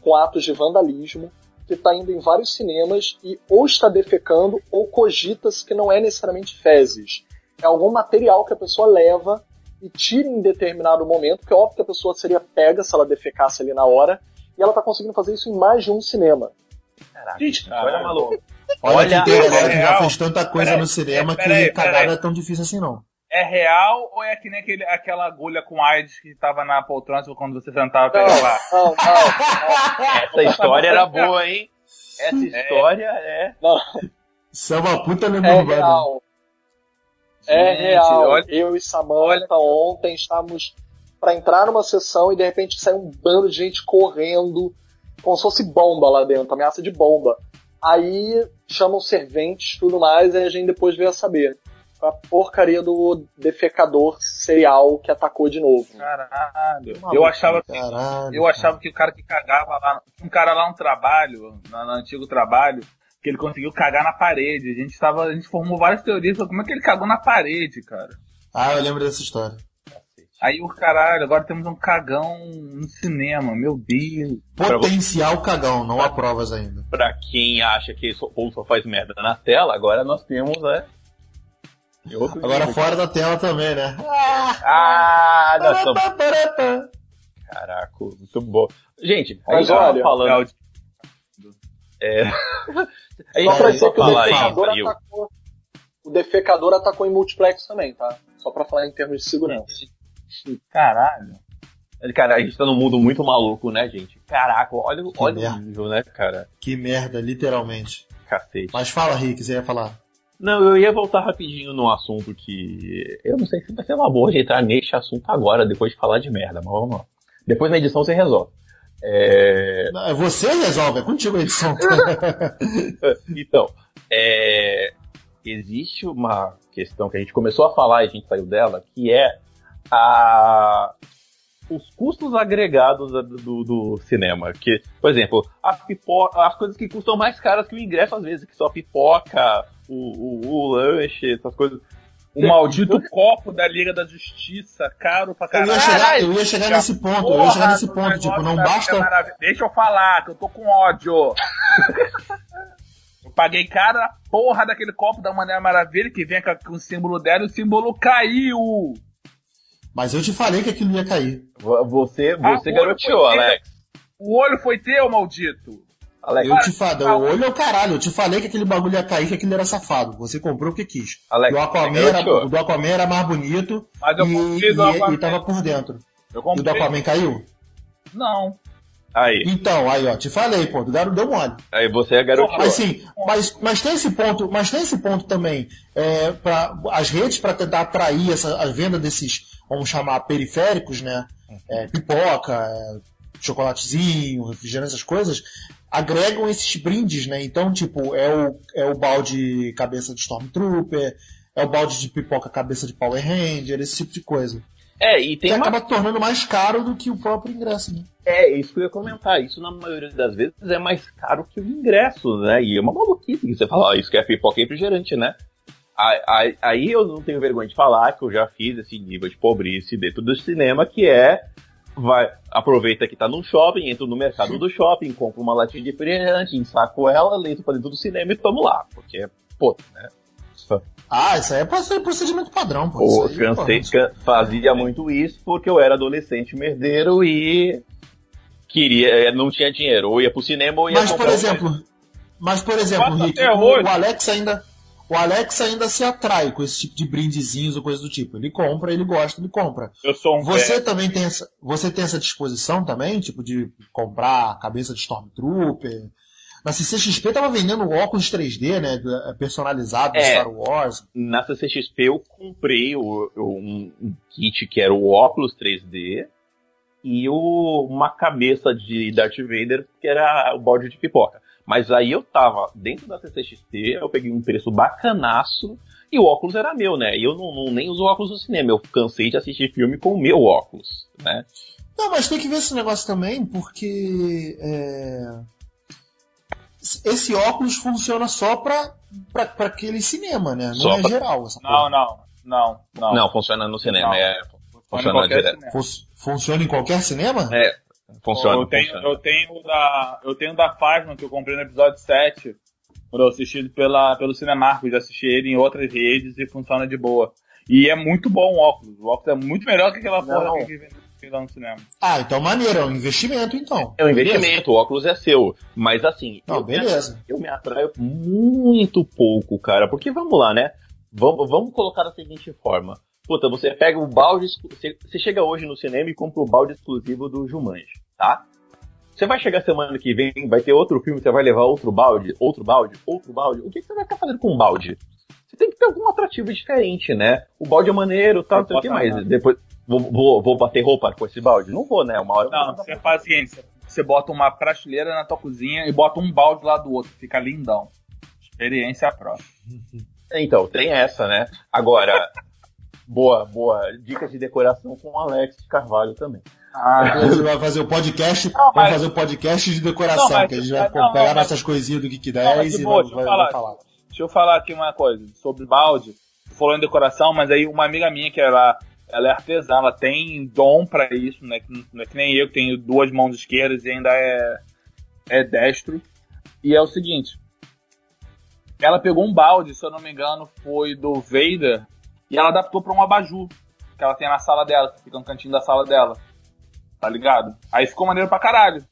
com atos de vandalismo, que tá indo em vários cinemas e ou está defecando ou cogita-se que não é necessariamente fezes. É algum material que a pessoa leva e tira em determinado momento, porque é óbvio que a pessoa seria pega se ela defecasse ali na hora, e ela tá conseguindo fazer isso em mais de um cinema. Caraca, Gente, olha maluco. Olha, Olha, que galera que já fez tanta coisa Peraí, no cinema que peraí, cagada é tão difícil assim não. É real ou é que nem aquele, aquela agulha com AIDS que tava na poltrona quando você sentava pra Não, pegar lá? não, não, Essa história era boa, hein? Essa história é. não, não. Isso é uma puta lenda É real. É Gente, real. olha- Eu e Samantha ontem estávamos para entrar numa sessão e de repente saiu um bando de gente correndo, como se fosse bomba lá dentro, ameaça de bomba. Aí chamam serventes e tudo mais, e a gente depois veio a saber. Foi a porcaria do defecador serial que atacou de novo. Caralho. Eu achava, Caralho. eu achava que o cara que cagava lá, um cara lá no trabalho, no, no antigo trabalho, que ele conseguiu cagar na parede. A gente tava, a gente formou várias teorias sobre como é que ele cagou na parede, cara. Ah, eu lembro dessa história. Aí o caralho, agora temos um cagão no cinema, meu Deus. Potencial cagão, não há provas ainda. Pra quem acha que o povo só faz merda na tela, agora nós temos, né? Agora fora da tela também, né? Ah, nós estamos. Caraca, muito bom. Gente, a gente tava olha, falando. É... [laughs] a Só gente pra Aí, dizer só que o falar aí, defecador Brasil. atacou. O defecador atacou em multiplex também, tá? Só pra falar em termos de segurança. Caralho. Cara, a gente tá num mundo muito maluco, né, gente? Caraca, olha, olha merda. o nível, né, cara? Que merda, literalmente. Cacete. Mas fala, Rick, você ia falar. Não, eu ia voltar rapidinho num assunto que. Eu não sei se vai ser uma boa de entrar neste assunto agora, depois de falar de merda, mas vamos lá. Depois na edição você resolve. É... Não, Você resolve, é contigo a edição. [laughs] Então, é... existe uma questão que a gente começou a falar e a gente saiu dela, que é a... os custos agregados do, do- cinema. Que, por exemplo, a pipoca, as coisas que custam mais caras que o ingresso, às vezes, que só a pipoca, o, o, o lanche, essas coisas. O maldito copo da Liga da Justiça, caro pra Eu caralho. ia chegar, eu ia chegar nesse ponto, eu ia chegar nesse ponto, tipo, não basta. Deixa eu falar, que eu tô com ódio. [laughs] paguei cara a porra daquele copo da Mulher Maravilha que vem com, com o símbolo dela e o símbolo caiu. Mas eu te falei que aquilo ia cair. Vo- Você, Ah, você o garoteou, Alex. O olho foi teu, maldito. Alex, Eu te falei, o olho é o caralho. Eu te falei que aquele bagulho ia cair, que aquilo era safado. Você comprou porque quis. Alex, o, Aquaman era, o do Aquaman era mais bonito Mas eu e, do e- Aquaman. e tava por dentro. Eu E o do. Aquaman caiu? Não. Aí, Então, aí ó, te falei, pô, do garoto deu mole. aí você é garoteou. Mas sim, mas, mas tem esse ponto, mas tem esse ponto também. É, pra, as redes para tentar atrair essa, a venda desses, vamos chamar, periféricos, né? É, pipoca, é, chocolatezinho, refrigerante, essas coisas, agregam esses brindes, né? Então, tipo, é o, é o balde cabeça de Stormtrooper, é o balde de pipoca cabeça de Power Ranger, esse tipo de coisa. É, e Que tem uma acaba tornando mais caro do que o próprio ingresso, né? É, isso que eu ia comentar. Isso, na maioria das vezes, é mais caro que o ingresso, né? E é uma maluquice que você fala, ó, isso que é pipoca e refrigerante, né? Aí, aí- eu não tenho vergonha de falar que eu já fiz esse nível de pobreza dentro do cinema, que é vai, aproveita que tá num shopping, entra no mercado do shopping, compra uma latinha de refrigerante, ensaco ela, leito pra dentro do cinema e tamo lá. Porque, pô, né? Ah, isso aí é proce- procedimento padrão, pô. Pô, aí, pô, cansei, can- fazia muito isso porque eu era adolescente merdeiro e queria, eh, não tinha dinheiro, ou ia pro cinema ou ia Mas por um- exemplo, mas por exemplo, Rick, o, o Alex ainda o Alex ainda se atrai com esse tipo de brindezinhos ou coisa do tipo. Ele compra, ele gosta, ele compra. Eu sou um Você velho. também tem essa, você tem essa disposição também, tipo de comprar a cabeça de Stormtrooper. Na CCXP tava vendendo óculos 3D, né, personalizado do É. Star Wars. Na CCXP eu comprei o- um, um kit que era o óculos 3D e o- uma cabeça de Darth Vader que era o balde de pipoca. Mas aí eu tava dentro da CCXP, eu peguei um preço bacanaço e o óculos era meu, né? E eu não, não- nem uso óculos no cinema, eu cansei de assistir filme com o meu óculos, né? Não, mas tem que ver esse negócio também, porque é, esse óculos funciona só pra, pra, pra aquele cinema, né? Não Só é pra- geral. Essa Não, porra. não, não, não. Não, funciona no cinema, Não. é. Funciona funciona em funciona em qualquer cinema? É, funciona. eu tenho, funciona. eu tenho o da, eu tenho da Fasma que eu comprei no episódio 7, quando eu assisti pela, pelo Cinemark, eu já assisti ele em outras redes e funciona de boa. E é muito bom o óculos. O óculos é muito melhor que aquela porra que vende lá no cinema. Ah, então maneiro, é um investimento então. É um investimento, o óculos é seu. Mas assim, Não, eu, beleza. eu me atraio muito pouco, cara. Porque vamos lá, né? Vamos, vamos colocar da seguinte forma. Puta, você pega o balde. Você, você chega hoje no cinema e compra o balde exclusivo do Jumanji, tá? Você vai chegar semana que vem, vai ter outro filme, você vai levar outro balde, outro balde, outro balde. O que, que você vai ficar fazendo com um balde? Você tem que ter algum atrativo diferente, né? O balde é maneiro, tal, não sei o que mais. nada. Depois, vou, vou, vou bater roupa com esse balde? Não vou, né? Uma hora eu Não, você faz o seguinte, você bota uma prateleira na tua cozinha e bota um balde lá do outro, fica lindão. Experiência própria. Então, tem essa, né? Agora, boa, boa. Dicas de decoração com o Alex de Carvalho também. Ah, A gente vai fazer o podcast, Não, vamos mas- fazer o podcast de decoração, Não, mas- que a gente vai não, pegar mas- nossas coisinhas do Geek Não, mas 10 de e boa, vai, vai- falar. vai falar. Deixa eu falar aqui uma coisa sobre balde. Falou em decoração, mas aí uma amiga minha que ela, ela é artesã, ela tem dom pra isso, né? Não é que nem eu, que tenho duas mãos esquerdas e ainda é, é destro. E é o seguinte: ela pegou um balde, se eu não me engano, foi do Vader, e ela adaptou pra um abajur que ela tem na sala dela, que fica no cantinho da sala dela. Tá ligado? Aí ficou maneiro pra caralho.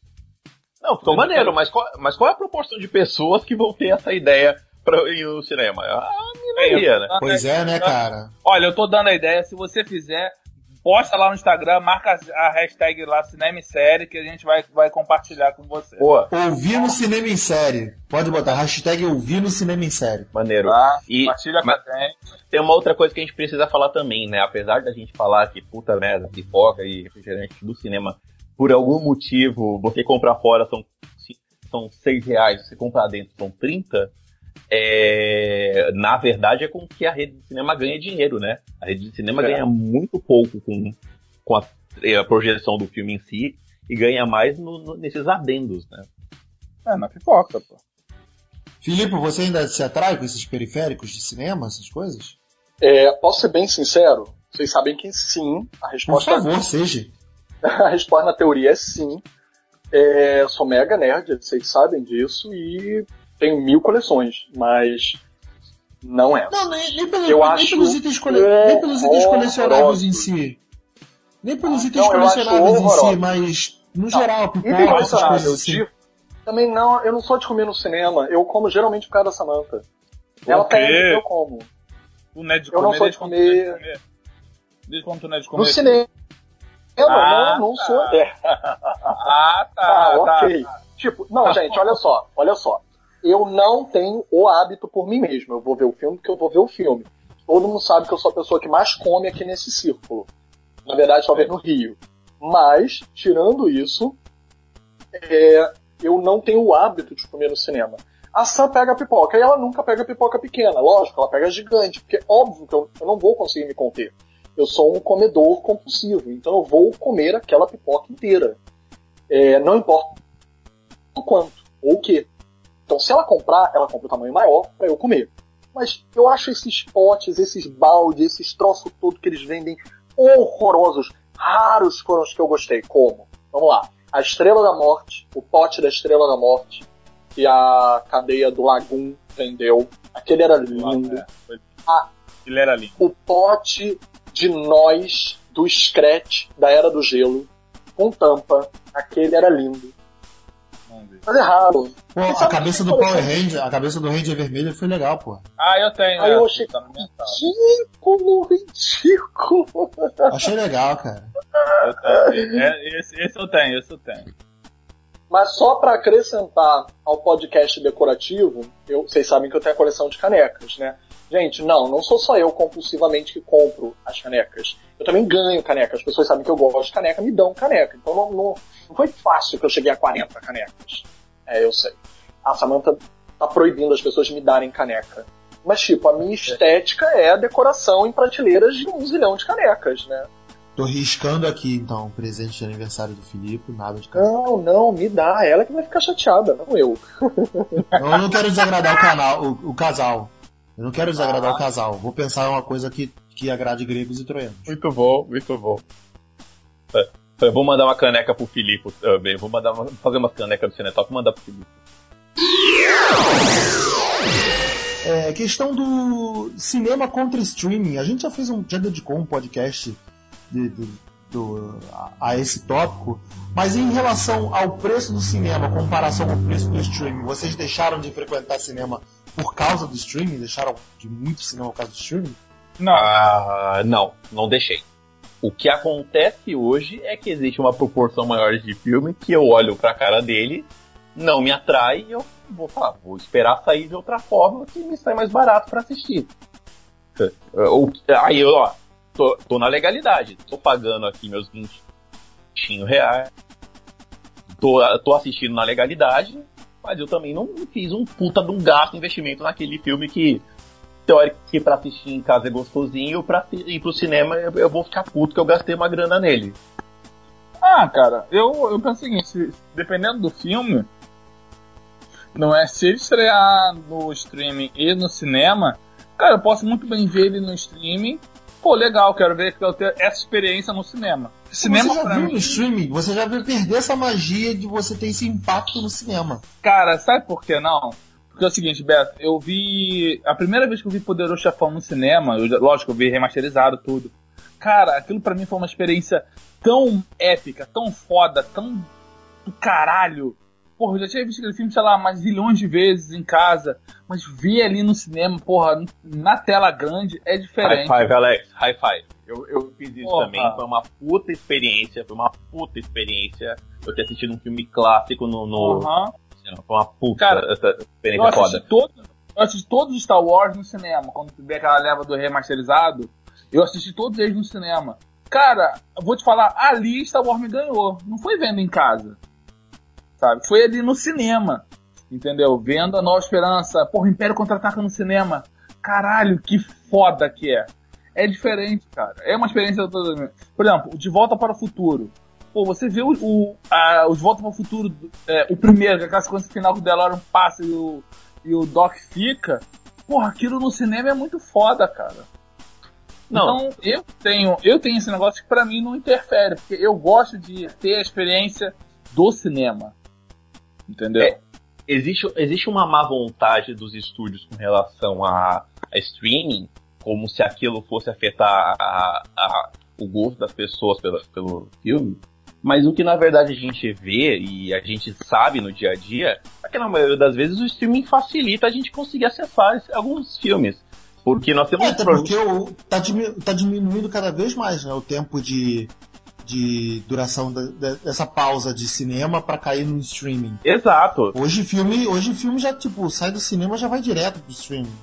Não, ficou maneiro, mas qual, mas qual é a proporção de pessoas que vão ter essa ideia pra ir no cinema? A minoria, né? Pois é, né, cara? Olha, eu tô dando a ideia, se você fizer, posta lá no Instagram, marca a hashtag lá Cinema e Série que a gente vai, vai compartilhar com você. Pô, Ouvir no cinema em série. Pode botar hashtag ouvir no cinema em série. maneiro. Tá? E Compartilha com a gente. tem uma outra coisa que a gente precisa falar também, né? Apesar da gente falar que puta merda, pipoca e refrigerante do cinema, por algum motivo, você comprar fora são, são 6 reais, você comprar dentro são 30, é, na verdade é com que a rede de cinema ganha dinheiro, né? A rede de cinema É. ganha muito pouco com, com a, a projeção do filme em si e ganha mais no- no- nesses adendos, né? É, na pipoca, pô. Filipe, você ainda se atrai com esses periféricos de cinema, essas coisas? É, posso ser bem sincero? Vocês sabem que sim. A Por resposta, favor, seja. [laughs] a resposta na teoria é sim. É, sou mega nerd, vocês sabem disso. E tenho mil coleções, mas não é. Não, nem, nem, pelo, Eu nem acho pelos itens, cole- nem pelos itens colecionáveis em si. Nem pelos itens Não, eu colecionáveis em si, mas no geral, Item pipoca, essas coisas assim. de- Também não, eu não sou de comer no cinema, eu como geralmente por causa da Samantha. Ela pede, eu como. Tu não é de Eu não comer, sou de não é de comer. comer. Desde quando tu não é de comer? No cinema. Ah, não, não tá. sou. [laughs] É. Ah, tá, Ah, tá. ok. Tipo, não, gente, olha só, olha só. Eu não tenho o hábito por mim mesmo. Eu vou ver o filme porque eu vou ver o filme. Todo mundo sabe que eu sou a pessoa que mais come aqui nesse círculo. Na verdade, talvez no Rio. Mas, tirando isso, é, eu não tenho o hábito de comer no cinema. A Sam pega pipoca e ela nunca pega pipoca pequena. Lógico, ela pega gigante, porque é óbvio que eu, eu não vou conseguir me conter. Eu sou um comedor compulsivo, então eu vou comer aquela pipoca inteira. É, não importa o quanto ou o que. Então, se ela comprar, ela compra o tamanho maior para eu comer. Mas eu acho esses potes, esses baldes, esses troços todos que eles vendem horrorosos. Raros foram os que eu gostei. Como? Vamos lá. A Estrela da Morte, o pote da Estrela da Morte e a cadeia do Lagoon vendeu. Aquele era lindo. É, foi- Ele era lindo. O pote de nós do Scratch da Era do Gelo com tampa. Aquele era lindo. Ver. Mas é raro. Pô, a cabeça do Power Ranger, a cabeça do Ranger vermelho foi legal, pô. Ah, eu tenho. Aí é, eu achei tá ridículo, ridículo. Achei legal, cara. Eu tenho. É, esse, esse eu tenho, esse eu tenho. Mas só pra acrescentar ao podcast decorativo, eu, vocês sabem que eu tenho a coleção de canecas, né? Gente, não, não sou só eu compulsivamente que compro as canecas. Eu também ganho caneca. As pessoas sabem que eu gosto de caneca, me dão caneca. Então não, não, não foi fácil que eu cheguei a 40 canecas. É, eu sei. A Samantha tá proibindo as pessoas de me darem caneca. Mas, tipo, a minha estética é a decoração em prateleiras de um zilhão de canecas, né? Tô riscando aqui, então, presente de aniversário do Filipe, nada de cara. Não, não, me dá. Ela que vai ficar chateada, não eu. Eu não quero desagradar o canal, o, o casal. Eu não quero desagradar o casal. Vou pensar em uma coisa que, que agrade gregos e troianos. Muito bom, muito bom. É, Eu vou mandar uma caneca pro Filipe também. Vou mandar uma- fazer uma caneca do Cinetop e mandar pro Filipe. É, questão do cinema contra streaming. A gente já fez um, já dedicou um podcast de- do- do- a, a esse tópico, mas em relação ao preço do cinema, comparação ao preço do streaming, vocês deixaram de frequentar cinema por causa do streaming? Deixaram de muito cinema por causa do streaming? Não, Ah, não, não deixei. O que acontece hoje é que existe uma proporção maior de filme que eu olho pra cara dele, não me atrai e eu vou falar, vou esperar sair de outra forma que me sai mais barato pra assistir. [laughs] O- Aí eu, ó, tô, tô na legalidade, tô pagando aqui meus 20 reais, tô, tô assistindo na legalidade, mas eu também não fiz um puta de um gasto investimento naquele filme que teórico que pra assistir em casa é gostosinho, pra ir pro cinema eu, vou ficar puto que eu gastei uma grana nele. Ah, cara, eu, eu penso o seguinte, se- dependendo do filme, não é se ele estrear no streaming e no cinema, cara, eu posso muito bem ver ele no streaming. Pô, legal, quero ver que eu ter essa experiência no cinema. Cinema você já viu mim, no streaming? Você já viu perder essa magia de você ter esse impacto no cinema. cara, sabe por que não? Porque é o seguinte, Beto, eu vi. A primeira vez que eu vi Poderoso Chefão no cinema, eu, lógico, eu vi remasterizado tudo. Cara, aquilo pra mim foi uma experiência tão épica, tão foda, tão do caralho. Porra, eu já tinha visto aquele filme, sei lá, mais zilhões de vezes em casa. Mas ver ali no cinema, porra, na tela grande é High diferente. five, Alex, high five. Eu, eu fiz isso Porra. também, foi uma puta experiência, foi uma puta experiência eu ter assistido um filme clássico no. no cinema. Foi uma puta Cara, essa Eu experiência assisti, foda. todo, eu assisti todos os Star Wars no cinema. Quando tu vê aquela leva do remasterizado, eu assisti todos eles no cinema. Cara, eu vou te falar, ali Star Wars me ganhou. Não foi vendo em casa. Sabe? Foi ali no cinema. Entendeu? Vendo a Nova Esperança. Porra, Império Contra-Ataca no cinema. Caralho, que foda que é. É diferente, cara. É uma experiência toda. Por exemplo, De Volta para o Futuro. Pô, você vê o, o, a- o De Volta para o Futuro, é, o primeiro, que é aquela sequência final que o DeLorean passa e o, e o Doc fica. Porra, aquilo no cinema é muito foda, cara. Não. Então, eu tenho, eu tenho esse negócio que pra mim não interfere, porque eu gosto de ter a experiência do cinema. Entendeu? É. existe, existe uma má vontade dos estúdios com relação a, a streaming, como se aquilo fosse afetar a, a, o gosto das pessoas pelo, pelo filme. Mas o que na verdade a gente vê e a gente sabe no dia a dia é que na maioria das vezes o streaming facilita a gente conseguir acessar alguns filmes. Porque nós temos. É, até porque o, tá, diminu tá diminuindo cada vez mais né, o tempo de, de duração da, dessa pausa de cinema para cair no streaming. Exato. Hoje filme, hoje filme já tipo sai do cinema já vai direto pro streaming.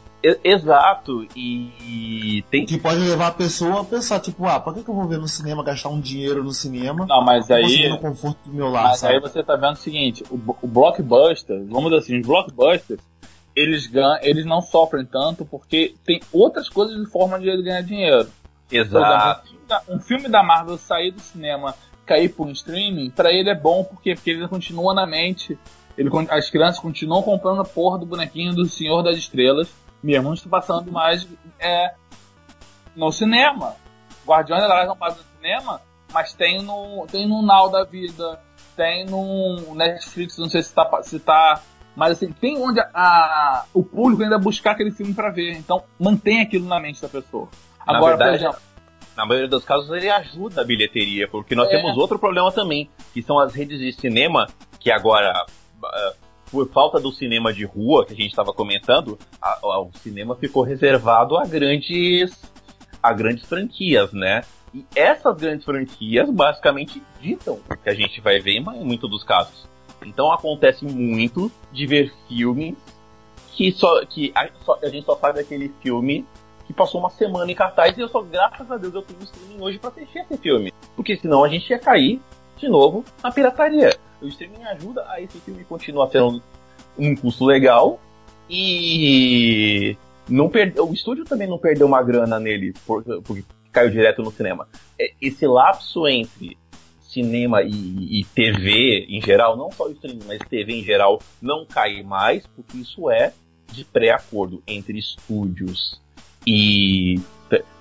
Exato, e tem. Que pode levar a pessoa a pensar, tipo, ah, por que, que eu vou ver no cinema, gastar um dinheiro no cinema? Não, mas aí. no conforto do meu lar, mas sabe? aí você tá vendo o seguinte: o, o blockbuster, vamos dizer assim, os blockbusters, eles, ganham, eles não sofrem tanto porque tem outras coisas de forma de ele ganhar dinheiro. Exato. Um filme da Marvel sair do cinema, cair por um streaming, para ele é bom porque, porque ele continua na mente. Ele, as crianças continuam comprando a porra do bonequinho do Senhor das Estrelas mesmo não está passando mais é, no cinema. Guardiões da Galáxia não passa no cinema, mas tem no, tem no Now da vida, tem no Netflix, não sei se está se tá, mas assim, tem onde a, a, o público ainda buscar aquele filme para ver. Então, mantém aquilo na mente da pessoa. Agora, verdade, por exemplo, na maioria dos casos ele ajuda a bilheteria, porque nós É. temos outro problema também, que são as redes de cinema, que agora, ah, por falta do cinema de rua que a gente estava comentando, a- a- o cinema ficou reservado a grandes, a grandes franquias, né? E essas grandes franquias basicamente ditam o que a gente vai ver em muitos dos casos. Então acontece muito de ver filmes que só que a, só- a gente só sabe daquele filme que passou uma semana em cartaz e eu só, graças a Deus, eu tenho streaming hoje pra assistir esse filme. Porque senão a gente ia cair de novo na pirataria. O streaming ajuda a esse filme continuar sendo um custo legal e não perde, o estúdio também não perdeu uma grana nele por- porque caiu direto no cinema. É, Esse lapso entre cinema e, e TV em geral, não só o streaming, mas TV em geral, não cai mais, porque isso é de pré-acordo entre estúdios e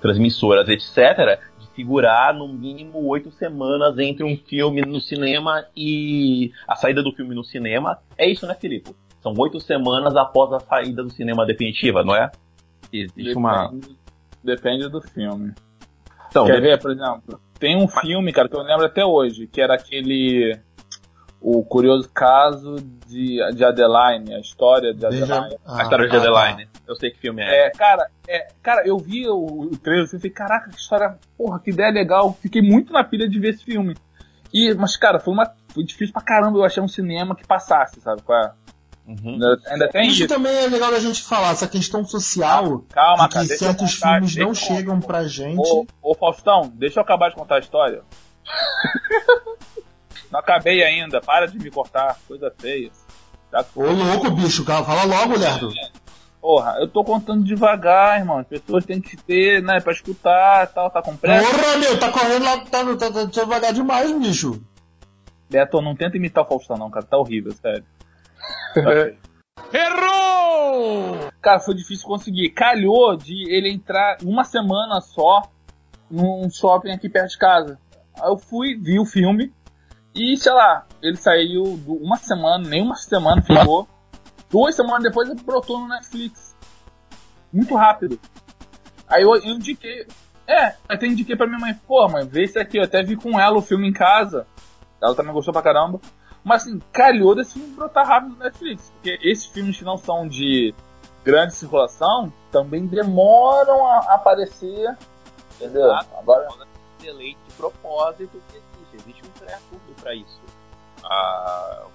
transmissoras, etc., de segurar no mínimo oito semanas entre um filme no cinema e a saída do filme no cinema. É isso, né, Filipe? São oito semanas após a saída do cinema definitiva, não é? Existe uma. depende, depende do filme. Então, Quer ver, por exemplo? Tem um filme, cara, que eu lembro até hoje, que era aquele. O curioso caso de, de Adeline, a história de Adeline. Ah, a história de ah, tá. Adeline. Eu sei que filme é. É, cara, é, cara, eu vi o, o trailer e falei, caraca, que história, porra, que ideia legal. Fiquei muito na pilha de ver esse filme. E, mas, cara, foi uma. Foi difícil pra caramba eu achar um cinema que passasse, sabe? qual é? Uhum. Ainda, tem Isso isso. também é legal da gente falar, essa questão social Calma, de cara. que certos contar, filmes deixa não chegam pra gente. Ô, ô Faustão, deixa eu acabar de contar a história. [laughs] Não acabei ainda, para de me cortar, coisa feia. Tá? Ô louco, bicho, cara, fala logo, Lerdo. Porra, eu tô contando devagar, irmão. As pessoas têm que ter, né, pra escutar tal, tá com pressa. Porra, meu, tá correndo lá, tá, tá, tá, devagar demais, bicho. Beto, não tenta imitar o Faustão, não, cara. Tá horrível, sério. [laughs] Tá. Errou! Cara, foi difícil conseguir. Calhou de ele entrar uma semana só num shopping aqui perto de casa. Aí eu fui, vi o filme e, sei lá, ele saiu uma semana, nem uma semana ficou. Duas semanas depois ele brotou no Netflix. Muito rápido. Aí eu, eu indiquei. É, até indiquei pra minha mãe, pô, mãe, vê esse aqui. Eu até vi com ela o filme em casa. Ela também gostou pra caramba. Mas assim, calhou desse filme brotar rápido no Netflix. Porque esses filmes que não são de grande circulação também demoram a aparecer. Entendeu? Exato. Agora. delay de propósito que existe. Um pré-acordo para isso.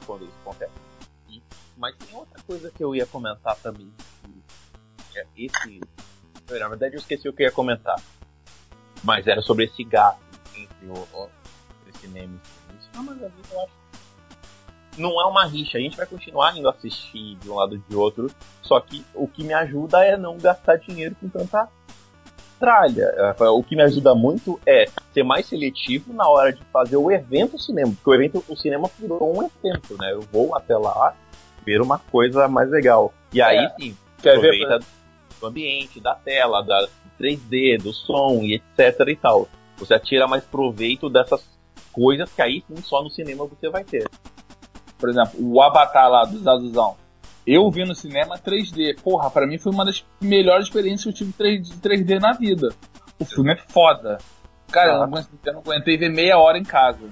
Quando isso acontece. E- mas tem outra coisa que eu ia comentar também. que é esse. Na verdade, eu esqueci o que eu ia comentar. Mas era sobre esse gato entre o, o entre cinema e isso. Não, mas a vida eu acho. Não é uma rixa, a gente vai continuar indo assistir de um lado de outro. Só que o que me ajuda é não gastar dinheiro com tanta É, O que me ajuda muito é ser mais seletivo na hora de fazer o evento cinema, porque o evento, o cinema virou um evento, né? Eu vou até lá ver uma coisa mais legal. E aí É. sim, Quer ver? aproveita do ambiente, da tela, da 3D, do som e etc e tal. Você tira mais proveito dessas coisas que aí sim só no cinema você vai ter. Por exemplo, o Avatar lá dos Azuzão. Eu vi no cinema 3D. Porra, pra mim foi uma das melhores experiências que eu tive de 3D na vida. O filme é foda. Cara, eu, não aguentei, eu não aguentei ver meia hora em casa.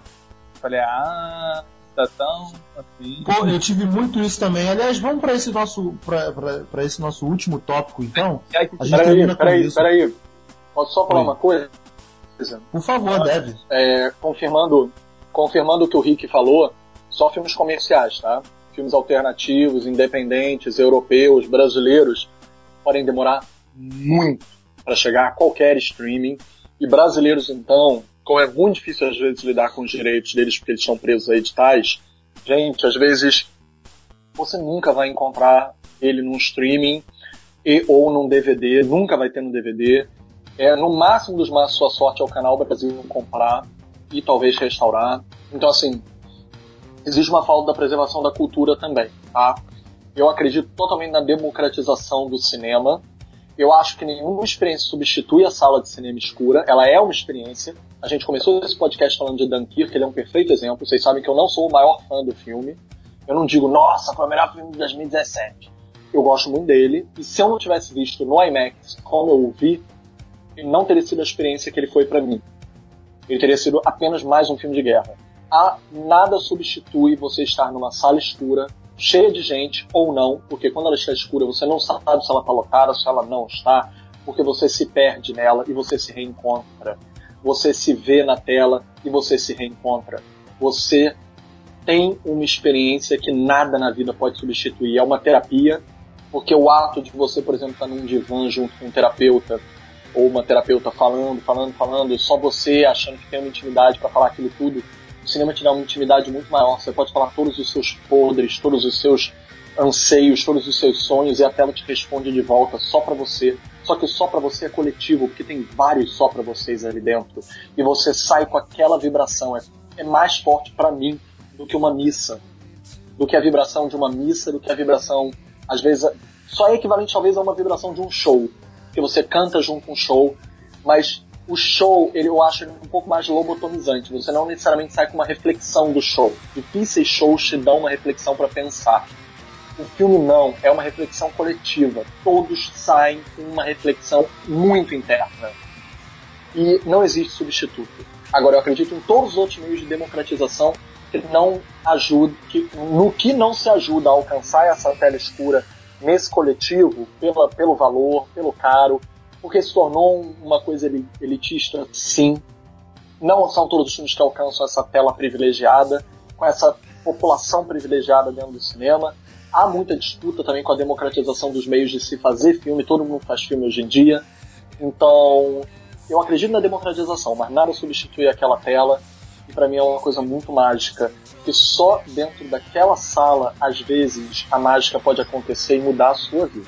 Falei, ah, tá tão assim. Pô, eu tive muito isso também. Aliás, vamos pra esse nosso, pra, pra, pra esse nosso último tópico, então. [laughs] A gente peraí, peraí. Peraí, Posso só falar Oi. uma coisa? Por favor, deve. É, confirmando, confirmando o que o Rick falou, só filmes comerciais, tá? Filmes alternativos, independentes, europeus, brasileiros, podem demorar muito para chegar a qualquer streaming. E brasileiros, então, como é muito difícil às vezes lidar com os direitos deles porque eles estão presos a editais, gente, às vezes você nunca vai encontrar ele num streaming e ou num DVD, nunca vai ter no DVD. É, no máximo dos máximos, sua sorte é o canal Brasil comprar e talvez restaurar. Então, assim, existe uma falta da preservação da cultura também, tá? Eu acredito totalmente na democratização do cinema. Eu acho que nenhuma experiência substitui a sala de cinema escura. Ela é uma experiência. A gente começou esse podcast falando de Dunkirk, ele é um perfeito exemplo. Vocês sabem que eu não sou o maior fã do filme. Eu não digo, nossa, foi o melhor filme de 2017. Eu gosto muito dele. E se eu não tivesse visto no IMAX, como eu o vi, não teria sido a experiência que ele foi para mim. Ele teria sido apenas mais um filme de guerra. A nada substitui você estar numa sala escura, cheia de gente ou não, porque quando ela está escura você não sabe se ela está lotada, se ela não está, porque você se perde nela e você se reencontra. Você se vê na tela e você se reencontra. Você tem uma experiência que nada na vida pode substituir. É uma terapia, porque o ato de você, por exemplo, estar num divã junto com um terapeuta, ou uma terapeuta falando, falando, falando, só você achando que tem uma intimidade para falar aquilo tudo. O cinema te dá uma intimidade muito maior. Você pode falar todos os seus podres, todos os seus anseios, todos os seus sonhos e a tela te responde de volta só para você. Só que só para você é coletivo, porque tem vários só para vocês ali dentro. E você sai com aquela vibração. É, é mais forte para mim do que uma missa. Do que a vibração de uma missa, do que a vibração, às vezes, só é equivalente talvez a uma vibração de um show que você canta junto com o show, mas o show, ele, eu acho ele um pouco mais lobotomizante. Você não necessariamente sai com uma reflexão do show. Difíceis shows te dão uma reflexão para pensar. O filme não, é uma reflexão coletiva. Todos saem com uma reflexão muito interna. E não existe substituto. Agora, eu acredito em todos os outros meios de democratização que não ajudam, que, no que não se ajuda a alcançar essa tela escura nesse coletivo pela, pelo valor, pelo caro, porque se tornou uma coisa elitista, sim. Não são todos os filmes que alcançam essa tela privilegiada, com essa população privilegiada dentro do cinema. Há muita disputa também com a democratização dos meios de se fazer filme, todo mundo faz filme hoje em dia. Então, eu acredito na democratização, mas nada substitui aquela tela, e para mim é uma coisa muito mágica que só dentro daquela sala, às vezes, a mágica pode acontecer e mudar a sua vida.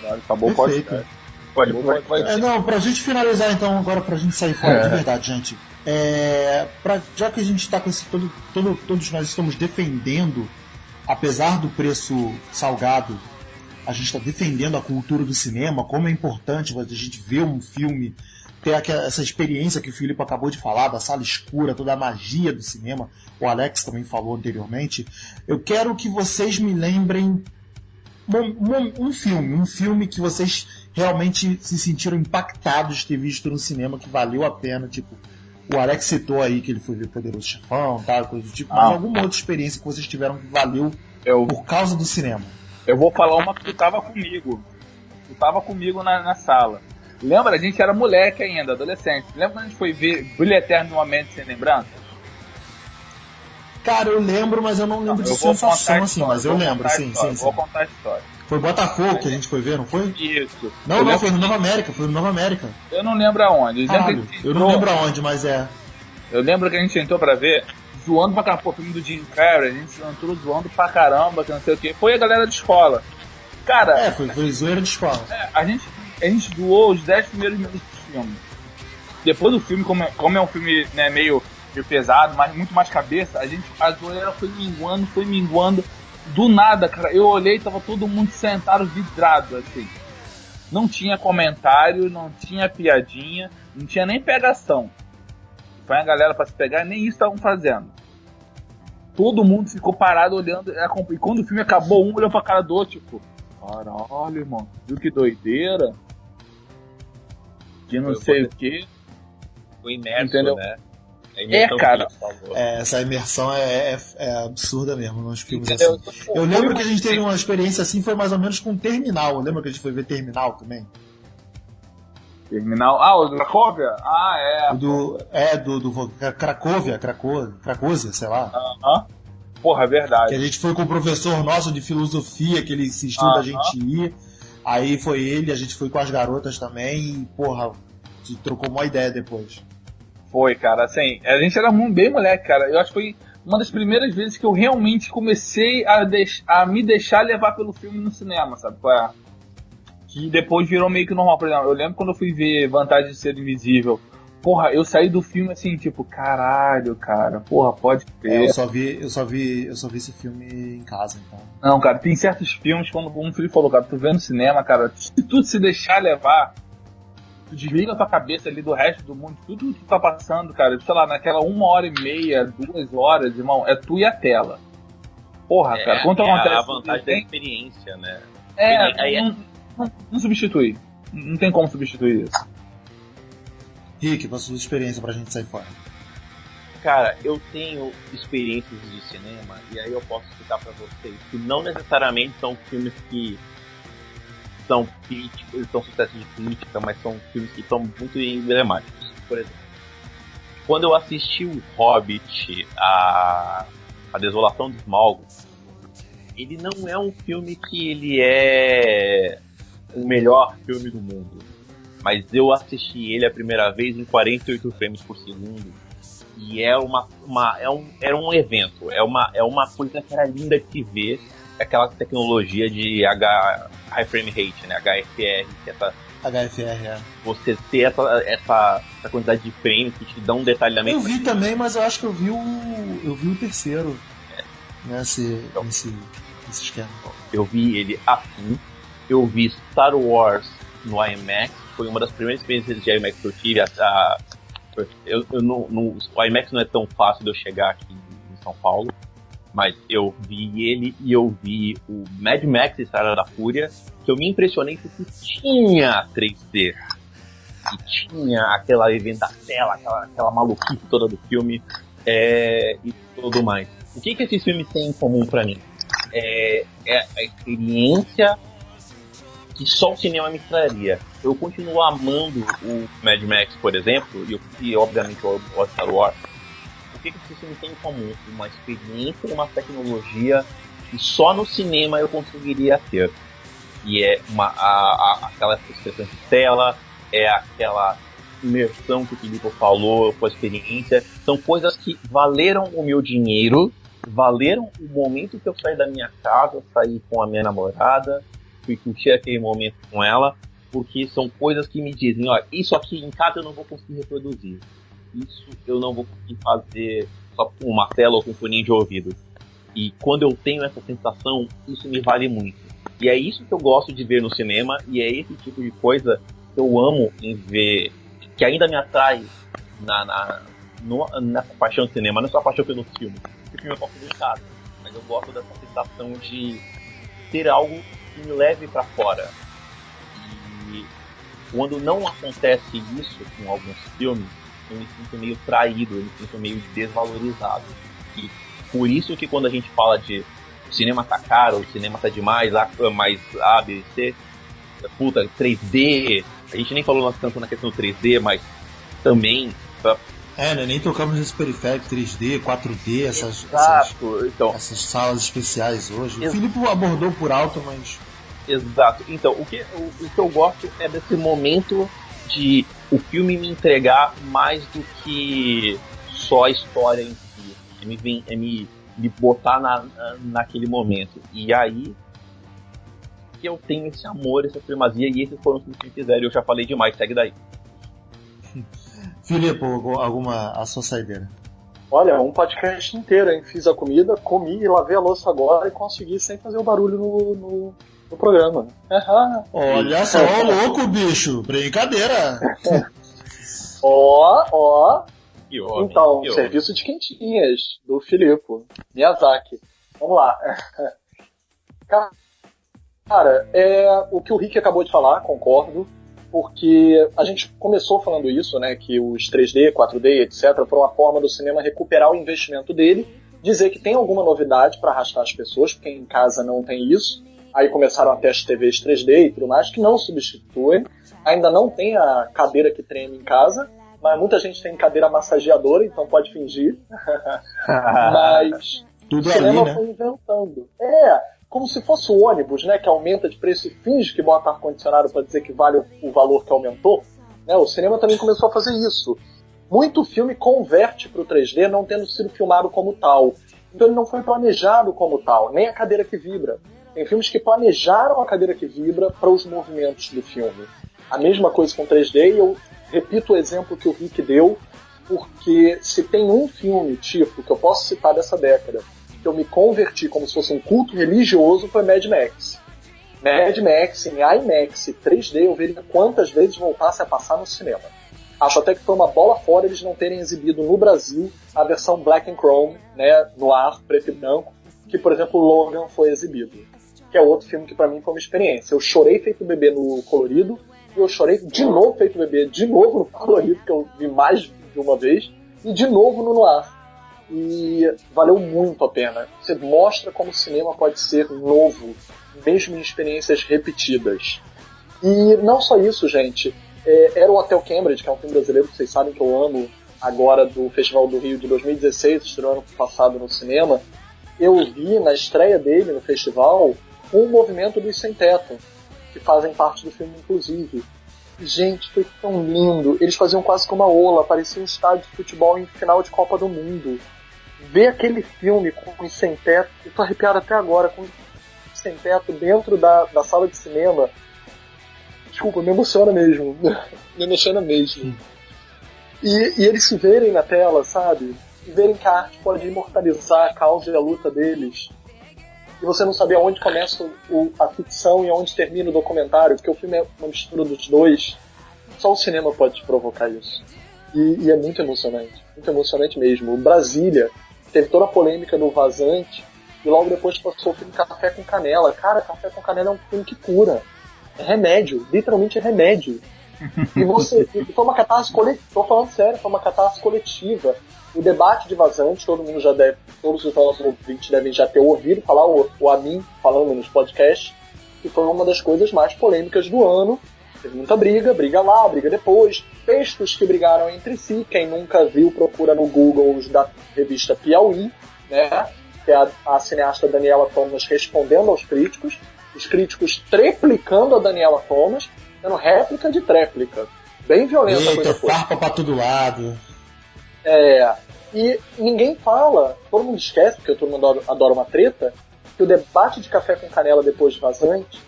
Caralho, acabou pode, pode, pode, pode. É, não, pra gente finalizar então, agora pra gente sair fora, é. de verdade, gente. É, pra, já que a gente está com esse. Todo, todo, todos nós estamos defendendo, apesar do preço salgado, a gente está defendendo a cultura do cinema, como é importante a gente ver um filme ter essa experiência que o Filipe acabou de falar, da sala escura, toda a magia do cinema, o Alex também falou anteriormente, eu quero que vocês me lembrem um, um, filme, um filme que vocês realmente se sentiram impactados de ter visto no cinema, que valeu a pena, tipo, o Alex citou aí que ele foi ver Poderoso Chefão, tal, coisa do tipo, ah, mas alguma outra experiência que vocês tiveram que valeu eu, por causa do cinema? Eu vou falar uma que tu tava comigo. Tu tava comigo na, na sala. Lembra? A gente era moleque ainda, adolescente. Lembra quando a gente foi ver Brilho Eterno Momento Sem Lembrança? Cara, eu lembro, mas eu não lembro não, de sensação assim, mas eu lembro, sim, sim, sim. Vou contar a história. Foi Botafogo que a gente foi ver, não foi? Isso. Não, eu não, foi no Nova América, foi no Nova América. Eu não lembro aonde. Caralho, eu não lembro aonde, mas é. Eu lembro que a gente entrou pra ver, zoando pra caramba, o filme do Jim Carrey, a gente entrou zoando pra caramba, que não sei o que. Foi a galera de escola. Cara. É, foi, foi zoeira de escola. É, a gente a gente doou os 10 primeiros minutos do filme. Depois do filme, como é, como é um filme né, meio, meio pesado, mas muito mais cabeça, a gente a zoeira foi minguando, foi minguando. Do nada, cara, eu olhei e tava todo mundo sentado vidrado, assim. Não tinha comentário, não tinha piadinha, não tinha nem pegação. Foi a galera para se pegar, nem isso estavam fazendo. todo mundo ficou parado olhando. é, E quando o filme acabou, um olhou pra cara do outro, tipo, caralho, irmão, viu que doideira? Que não Foi sei o que. Ficou imerso, Entendeu? né? Imersão que cara. É, essa imersão é, é- é absurda mesmo nos filmes assim. Pô, Eu lembro que a gente teve uma experiência assim, foi mais ou menos com Terminal. Lembra que a gente foi ver Terminal também? Terminal. Ah, o do Cracóvia? Ah, é. O do, é, do, do Cracóvia, Cracóvia, Cracóvia, sei lá. Aham. Porra, é Que a verdade. gente foi com o professor nosso de filosofia, que ele insistiu da Aham. gente ir. Aí foi ele, a gente foi com as garotas também e, porra, se trocou uma ideia depois. Foi, cara. Assim, a gente era bem moleque, cara. Eu acho que foi uma das primeiras vezes que eu realmente comecei a, a me deixar levar pelo filme no cinema, sabe? é? Que depois virou meio que normal. Por exemplo, eu lembro quando eu fui ver Vantagem de Ser Invisível. Porra, eu saí do filme assim, tipo, caralho, cara. Porra, pode É, crer. eu só vi, eu só vi, eu só vi esse filme em casa, então. Não, cara, tem certos filmes, quando como o Felipe falou, cara, tu vê no cinema, cara, se tu se deixar levar, tu desliga a tua cabeça ali do resto do mundo, tudo que tu tá passando, cara, sei lá, naquela uma hora e meia, duas horas, irmão, é tu e a tela. Porra, É, cara, quanto é acontece? a vantagem da experiência, né? é, aí é- não, não, não substitui. Não tem como substituir isso. Rick, pra sua experiência pra gente sair fora. Cara, eu tenho experiências de cinema e aí eu posso explicar pra vocês que não necessariamente são filmes que são críticos, são sucessos de crítica, mas são filmes que são muito emblemáticos. Por exemplo, quando eu assisti o Hobbit, a, a Desolação de Smaug, ele não é um filme que ele é o melhor filme do mundo. Mas eu assisti ele a primeira vez em 48 frames por segundo e é uma, uma é um era um evento é uma é uma coisa que era linda de se ver aquela tecnologia de H high frame rate né HFR que é essa, HFR, é. você ter essa, essa essa quantidade de frames que te dão um detalhamento Eu vi também, mas eu acho que eu vi o. Eu vi o terceiro. Nesse. nesse, nesse esquema. eu vi ele assim eu vi Star Wars no IMAX foi uma das primeiras experiências de IMAX que eu tive a, a- eu, eu não, não- o IMAX não é tão fácil de eu chegar aqui em São Paulo mas eu vi ele e eu vi o Mad Max Estrada da Fúria, que eu me impressionei porque tinha 3D. E tinha aquela evento da tela, aquela, aquela maluquice toda do filme é, e tudo mais. O que, que esses filmes têm em comum pra mim? É, é a experiência que só o cinema me traria. Eu continuo amando o Mad Max, por exemplo, e, eu- e obviamente o, Star Wars, que, que esses filmes têm em comum? Uma experiência uma tecnologia que só no cinema eu conseguiria ter. E é uma, a, a, aquela expressão de tela, é aquela imersão que o Filipe falou com a experiência. São coisas que valeram o meu dinheiro, valeram o momento que eu saí da minha casa, saí com a minha namorada, fui curtir aquele momento com ela, porque são coisas que me dizem, ó, isso aqui em casa eu não vou conseguir reproduzir. Isso eu não vou conseguir fazer só com uma tela ou com um foninho de ouvido. E quando eu tenho essa sensação, isso me vale muito. E é isso que eu gosto de ver no cinema, e é esse tipo de coisa que eu amo em ver, que ainda me atrai na, na, no- nessa paixão do cinema, não é só a paixão pelo filme. Filme eu posso ver em casa, mas eu gosto dessa sensação de ter algo que me leve para fora. E quando não acontece isso com alguns filmes, eu me sinto meio traído, eu me sinto meio desvalorizado. E por isso que quando a gente fala de o cinema tá caro, o cinema tá demais, A, mais A, B, C, puta, 3D, a gente nem falou tanto na questão do 3D, mas também É, né? Nem tocamos nesse periférico 3D, 4D, essas, essas, então, essas salas especiais hoje. O Ex- Filipe abordou por alto, mas. exato. Então, o que, o, o que eu gosto é desse momento de o filme me entregar mais do que só a história em si. É me, é me, me botar na, na- naquele momento. E aí que eu tenho esse amor, essa primazia, e esses foram os filmes que me fizeram. Eu já falei demais, segue daí. [laughs] Filipe, algu- alguma. a sua saideira. Olha, um podcast inteiro, hein? Fiz a comida, comi e lavei a louça agora e consegui sem fazer o barulho no, no, no programa. Ah, Olha só, louco, bicho! Brincadeira! [laughs] Ó, ó. Homem, Então, que homem. serviço de quentinhas, do Filipe Miyazaki. Vamos lá. [laughs] Cara, Cara, é o que o Rick acabou de falar, concordo, porque a gente começou falando isso, né, que os 3D, 4D, etc, foram uma forma do cinema recuperar o investimento dele, dizer que tem alguma novidade para arrastar as pessoas, porque em casa não tem isso. Aí começaram até as TVs 3D e tudo mais, que não substituem. Ainda não tem a cadeira que treme em casa, mas muita gente tem cadeira massageadora, então pode fingir. [laughs] mas Tudo o ali, cinema né? foi inventando. É, como se fosse o ônibus, né, que aumenta de preço e finge que bota ar-condicionado para dizer que vale o, o valor que aumentou. Né, o cinema também começou a fazer isso. Muito filme converte para o 3D não tendo sido filmado como tal. Então ele não foi planejado como tal, nem a cadeira que vibra. Tem filmes que planejaram a cadeira que vibra para os movimentos do filme. A mesma coisa com 3D, e eu repito o exemplo que o Rick deu, porque se tem um filme, tipo, que eu posso citar dessa década, que eu me converti como se fosse um culto religioso, foi Mad Max. Mad Max em IMAX e 3D, eu veria quantas vezes voltasse a passar no cinema. Acho até que foi uma bola fora eles não terem exibido no Brasil a versão Black and Chrome, né, no ar, preto e branco, que, por exemplo, Logan foi exibido. Que é outro filme que pra mim foi uma experiência. Eu chorei feito bebê no colorido, e eu chorei de novo feito bebê, de novo no [laughs] colorido, que eu vi mais de uma vez, e de novo no noir. E valeu muito a pena. Você mostra como o cinema pode ser novo, mesmo em experiências repetidas. E não só isso, gente. É, era o Hotel Cambridge, que é um filme brasileiro que vocês sabem que eu amo, agora do Festival do Rio de 2016, estreou ano passado no cinema. Eu vi na estreia dele no festival um movimento dos Sem Teto, que fazem parte do filme, inclusive. Gente, foi tão lindo. Eles faziam quase como uma ola, parecia um estádio de futebol em final de Copa do Mundo. Ver aquele filme com os sem teto, eu tô arrepiado até agora, com os sem teto dentro da, da sala de cinema. Desculpa, me emociona mesmo. [laughs] me emociona mesmo. E, e eles se verem na tela, sabe? E verem que a arte pode imortalizar a causa e a luta deles. E você não saber aonde começa o, a ficção e aonde termina o documentário, porque o filme é uma mistura dos dois. Só o cinema pode provocar isso. E, e é muito emocionante. Muito emocionante mesmo. O Brasília teve toda a polêmica do vazante e logo depois passou o filme Café com Canela. Cara, Café com Canela é um filme que cura. É remédio. Literalmente é remédio. [laughs] E você. foi uma catarse coletiva. Tô falando sério, foi uma catarse coletiva. O debate de vazante, todo mundo já deve. Todos os nossos ouvintes devem já ter ouvido falar, o, o Amin falando nos podcasts, que foi uma das coisas mais polêmicas do ano. Teve muita briga, briga lá, briga depois. Textos que brigaram entre si. Quem nunca viu, procura no Google os da revista Piauí, né? Que é a, a cineasta Daniela Thomas respondendo aos críticos. Os críticos triplicando a Daniela Thomas, dando réplica de tréplica. Bem violenta a Eita, coisa foi. farpa pra todo lado. É, e ninguém fala, todo mundo esquece, porque todo mundo adora, uma treta, que o debate de café com canela depois de vazante,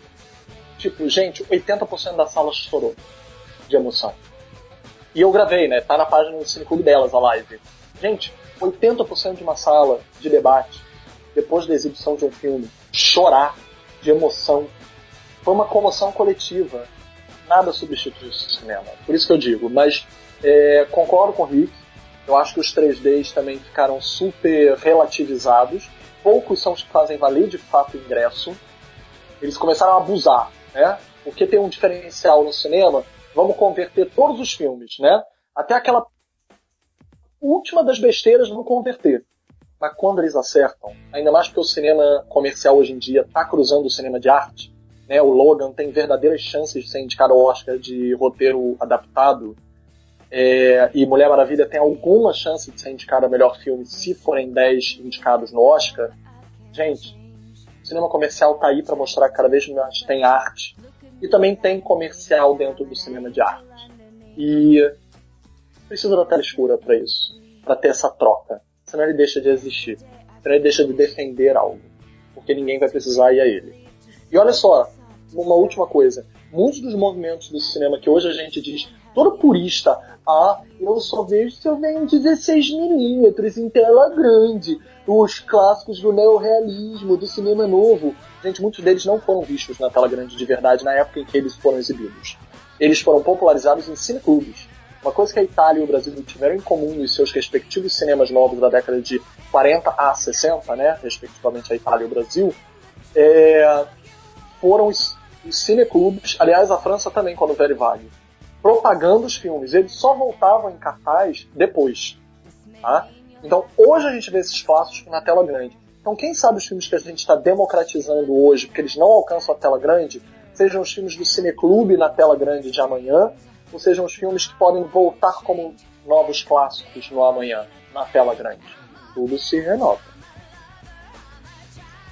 tipo, gente, 80% da sala chorou de emoção. E eu gravei, né? Tá na página do Cineclube delas, a live. Gente, 80% de uma sala de debate, depois da exibição de um filme, chorar de emoção. Foi uma comoção coletiva. Nada substitui o cinema. Por isso que eu digo. Mas é, concordo com o Rick. Eu acho que os 3Ds também ficaram super relativizados. Poucos são os que fazem valer de fato o ingresso. Eles começaram a abusar, né? Porque tem um diferencial no cinema, vamos converter todos os filmes, né? Até aquela última das besteiras vão converter. Mas quando eles acertam, ainda mais porque o cinema comercial hoje em dia está cruzando o cinema de arte, né? O Logan tem verdadeiras chances de ser indicado ao Oscar de roteiro adaptado. É, e Mulher Maravilha tem alguma chance de ser indicada a melhor filme se forem 10 indicados no Oscar. Gente, o cinema comercial tá aí para mostrar que cada vez mais tem arte. E também tem comercial dentro do cinema de arte. E precisa da tela escura para isso, para ter essa troca. Senão ele deixa de existir. Senão ele deixa de defender algo. Porque ninguém vai precisar ir a ele. E olha só, uma última coisa. Muitos dos movimentos do cinema que hoje a gente diz, todo purista, ah, eu só vejo se eu venho 16mm em tela grande, os clássicos do neorrealismo, do cinema novo. Gente, muitos deles não foram vistos na tela grande de verdade na época em que eles foram exibidos. Eles foram popularizados em cineclubes. Uma coisa que a Itália e o Brasil tiveram em comum nos seus respectivos cinemas novos da década de 40 a 60, né, respectivamente a Itália e o Brasil, é, foram os, os cineclubes, aliás a França também quando o Velho propagando os filmes. Eles só voltavam em cartaz depois. Tá? Então hoje a gente vê esses clássicos na tela grande. Então quem sabe os filmes que a gente está democratizando hoje, porque eles não alcançam a tela grande, sejam os filmes do cineclube na tela grande de amanhã, ou sejam os filmes que podem voltar como novos clássicos no amanhã, na tela grande. Tudo se renova.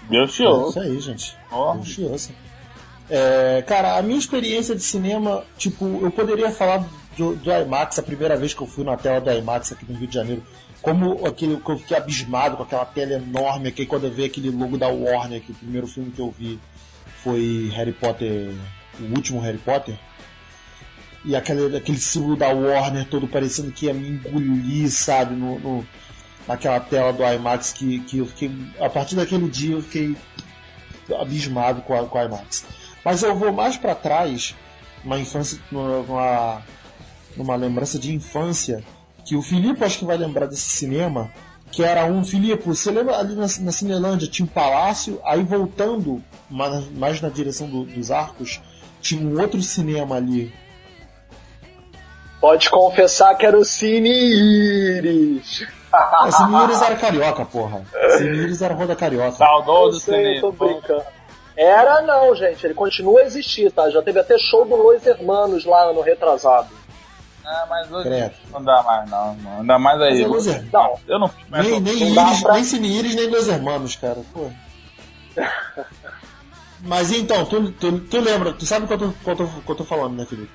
Deus te É isso aí, gente. Ó. Deus te ouça. É, cara, a minha experiência de cinema, tipo, eu poderia falar do, do IMAX, a primeira vez que eu fui na tela do IMAX aqui no Rio de Janeiro, como aquele, que eu fiquei abismado com aquela tela enorme aqui, quando eu vi aquele logo da Warner, que o primeiro filme que eu vi foi Harry Potter, o último Harry Potter, e aquele, aquele símbolo da Warner todo parecendo que ia me engolir, sabe, no, no- naquela tela do IMAX, que, que eu fiquei, a partir daquele dia eu fiquei abismado com a, com a IMAX. Mas eu vou mais para trás, uma infância, numa, numa lembrança de infância, que o Filipe acho que vai lembrar desse cinema, que era um, Filipe, você lembra ali na, na Cinelândia tinha um palácio, aí voltando mais, mais na direção do- dos arcos, tinha um outro cinema ali. Pode confessar que era o Cine Iris. Ah, Cine Iris era carioca, porra. Cine Iris era roda carioca. Saudoso sei, eu tô brincando. Era não, gente. Ele continua a existir, tá? Já teve até show do Los Hermanos lá no retrasado. Ah, mas hoje Credo. não dá mais, não. não. Ainda mais aí. Mas é. Não, Eu não fico mais. Nem, nem, Não dá Iris, pra- nem Cine Iris, nem Los Hermanos, cara. Pô. [laughs] Mas então, tu, tu, tu lembra, tu sabe o que eu tô, que eu tô, que eu tô falando, né, Felipe?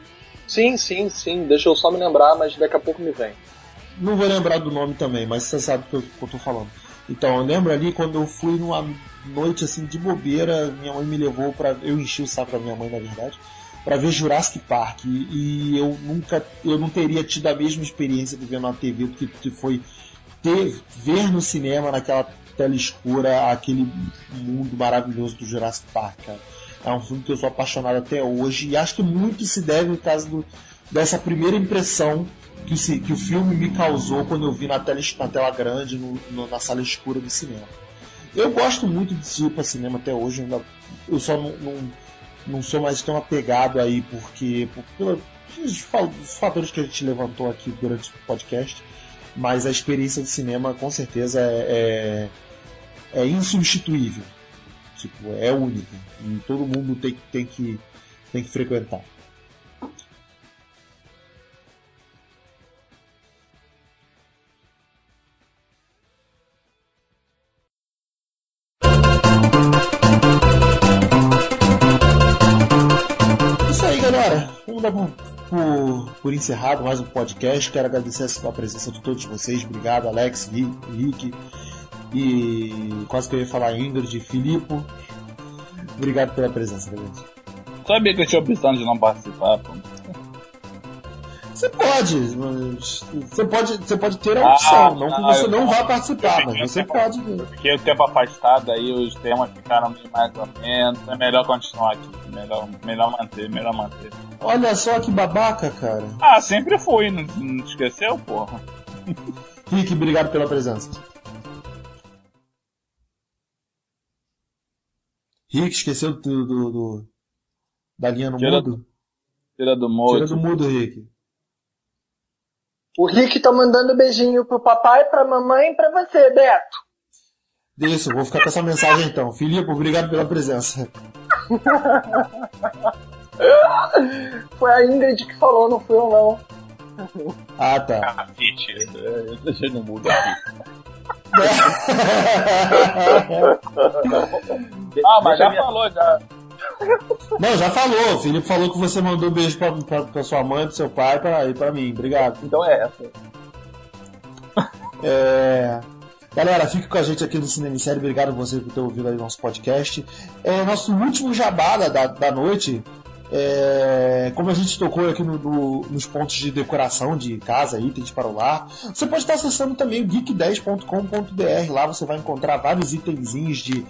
sim, sim, sim. Deixa eu só me lembrar, mas daqui a pouco me vem. Não vou lembrar do nome também, mas você sabe o que eu, que eu tô falando. Então, eu lembro ali quando eu fui numa noite assim de bobeira, minha mãe me levou para Eu enchi o saco da minha mãe, na verdade, para ver Jurassic Park. E, e eu nunca, eu não teria tido a mesma experiência de ver na TV do que, foi ter, ver no cinema, naquela tela escura, aquele mundo maravilhoso do Jurassic Park, cara. É um filme que eu sou apaixonado até hoje e acho que muito se deve no caso do, dessa primeira impressão que que o filme me causou quando eu vi na tela, na tela grande, no- no- na sala escura do cinema. Eu gosto muito de ir para cinema até hoje, ainda, eu só não, não, não sou mais tão apegado aí porque por, pelos fa- os fatores que a gente levantou aqui durante o podcast, mas a experiência de cinema com certeza é, é, é insubstituível. Tipo, é única. E todo mundo tem, tem, que, tem que frequentar. Galera. Vamos dar por, por, por encerrado mais um podcast. Quero agradecer a presença de todos vocês. Obrigado, Alex, Ri- Rick e quase que eu ia falar Ingrid, Filipe. Obrigado pela presença, galera. Sabia que eu tinha opção de não participar, pô. Você pode, mas você pode, você pode ter a Ah, opção, não que você não vá participar, mas você pode. Fiquei o tempo afastado aí, os temas ficaram meio mais ou menos. É melhor continuar aqui. Melhor, melhor manter, melhor manter. Olha só que babaca, cara. Ah, sempre fui, não, não te esqueceu, porra? Rick, obrigado pela presença. Rick, esqueceu do, do- do- da linha no Tira- mudo? Tira do Tira molde. do mudo, Rick. O Rick tá mandando beijinho pro papai, pra mamãe e pra você, Beto. Isso, vou ficar com essa mensagem então. Filipe, obrigado pela presença. [laughs] Foi a Ingrid que falou, não fui eu não. Ah, tá. É, Deixa no mudo aqui. Ah, mas já falou, já. Não, já falou. O Felipe falou que você mandou um beijo pra, pra, pra sua mãe, pro seu pai pra, e pra mim. Obrigado. Então é essa. É... Galera, fique com a gente aqui no Cinema em Série. Obrigado a você por ter ouvido aí nosso podcast. É nosso último jabá da, da noite. É, como a gente tocou aqui no- no- nos pontos de decoração de casa, itens para o lar, você pode estar acessando também o geek10.com.br. Lá você vai encontrar vários itenzinhos de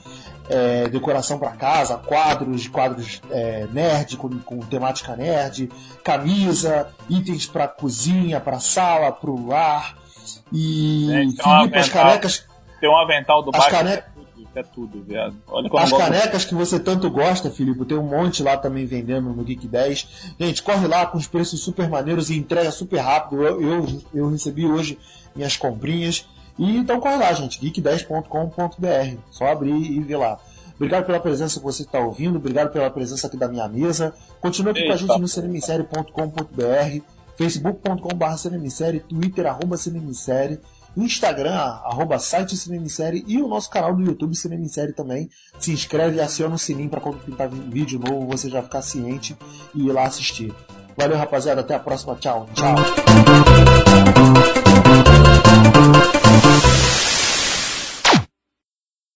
é, decoração para casa, quadros, quadros é, nerd com, com, temática nerd, camisa, itens para cozinha, para sala, para o lar. E Felipe, um as canecas, Tem um avental do As Batman. cane- que é tudo, é tudo, viado. Olha as canecas que você tanto gosta, Felipe, tem um monte lá também vendendo no Geek 10. Gente, corre lá com os preços super maneiros e entrega super rápido. Eu, eu, eu recebi hoje minhas comprinhas. E então corre lá, gente, geek10.com.br. Só abrir e ver lá. Obrigado pela presença que você está ouvindo, obrigado pela presença aqui da minha mesa. Continua aqui com a Eita, gente no cinemissérie.com.br, facebook.com.br cinemissérie, twitter arroba cinemissérie, Instagram arroba site cinemissérie e o nosso canal do YouTube cinemissérie também. Se inscreve e aciona o sininho para quando pintar vídeo novo você já ficar ciente e ir lá assistir. Valeu rapaziada, até a próxima, tchau, tchau.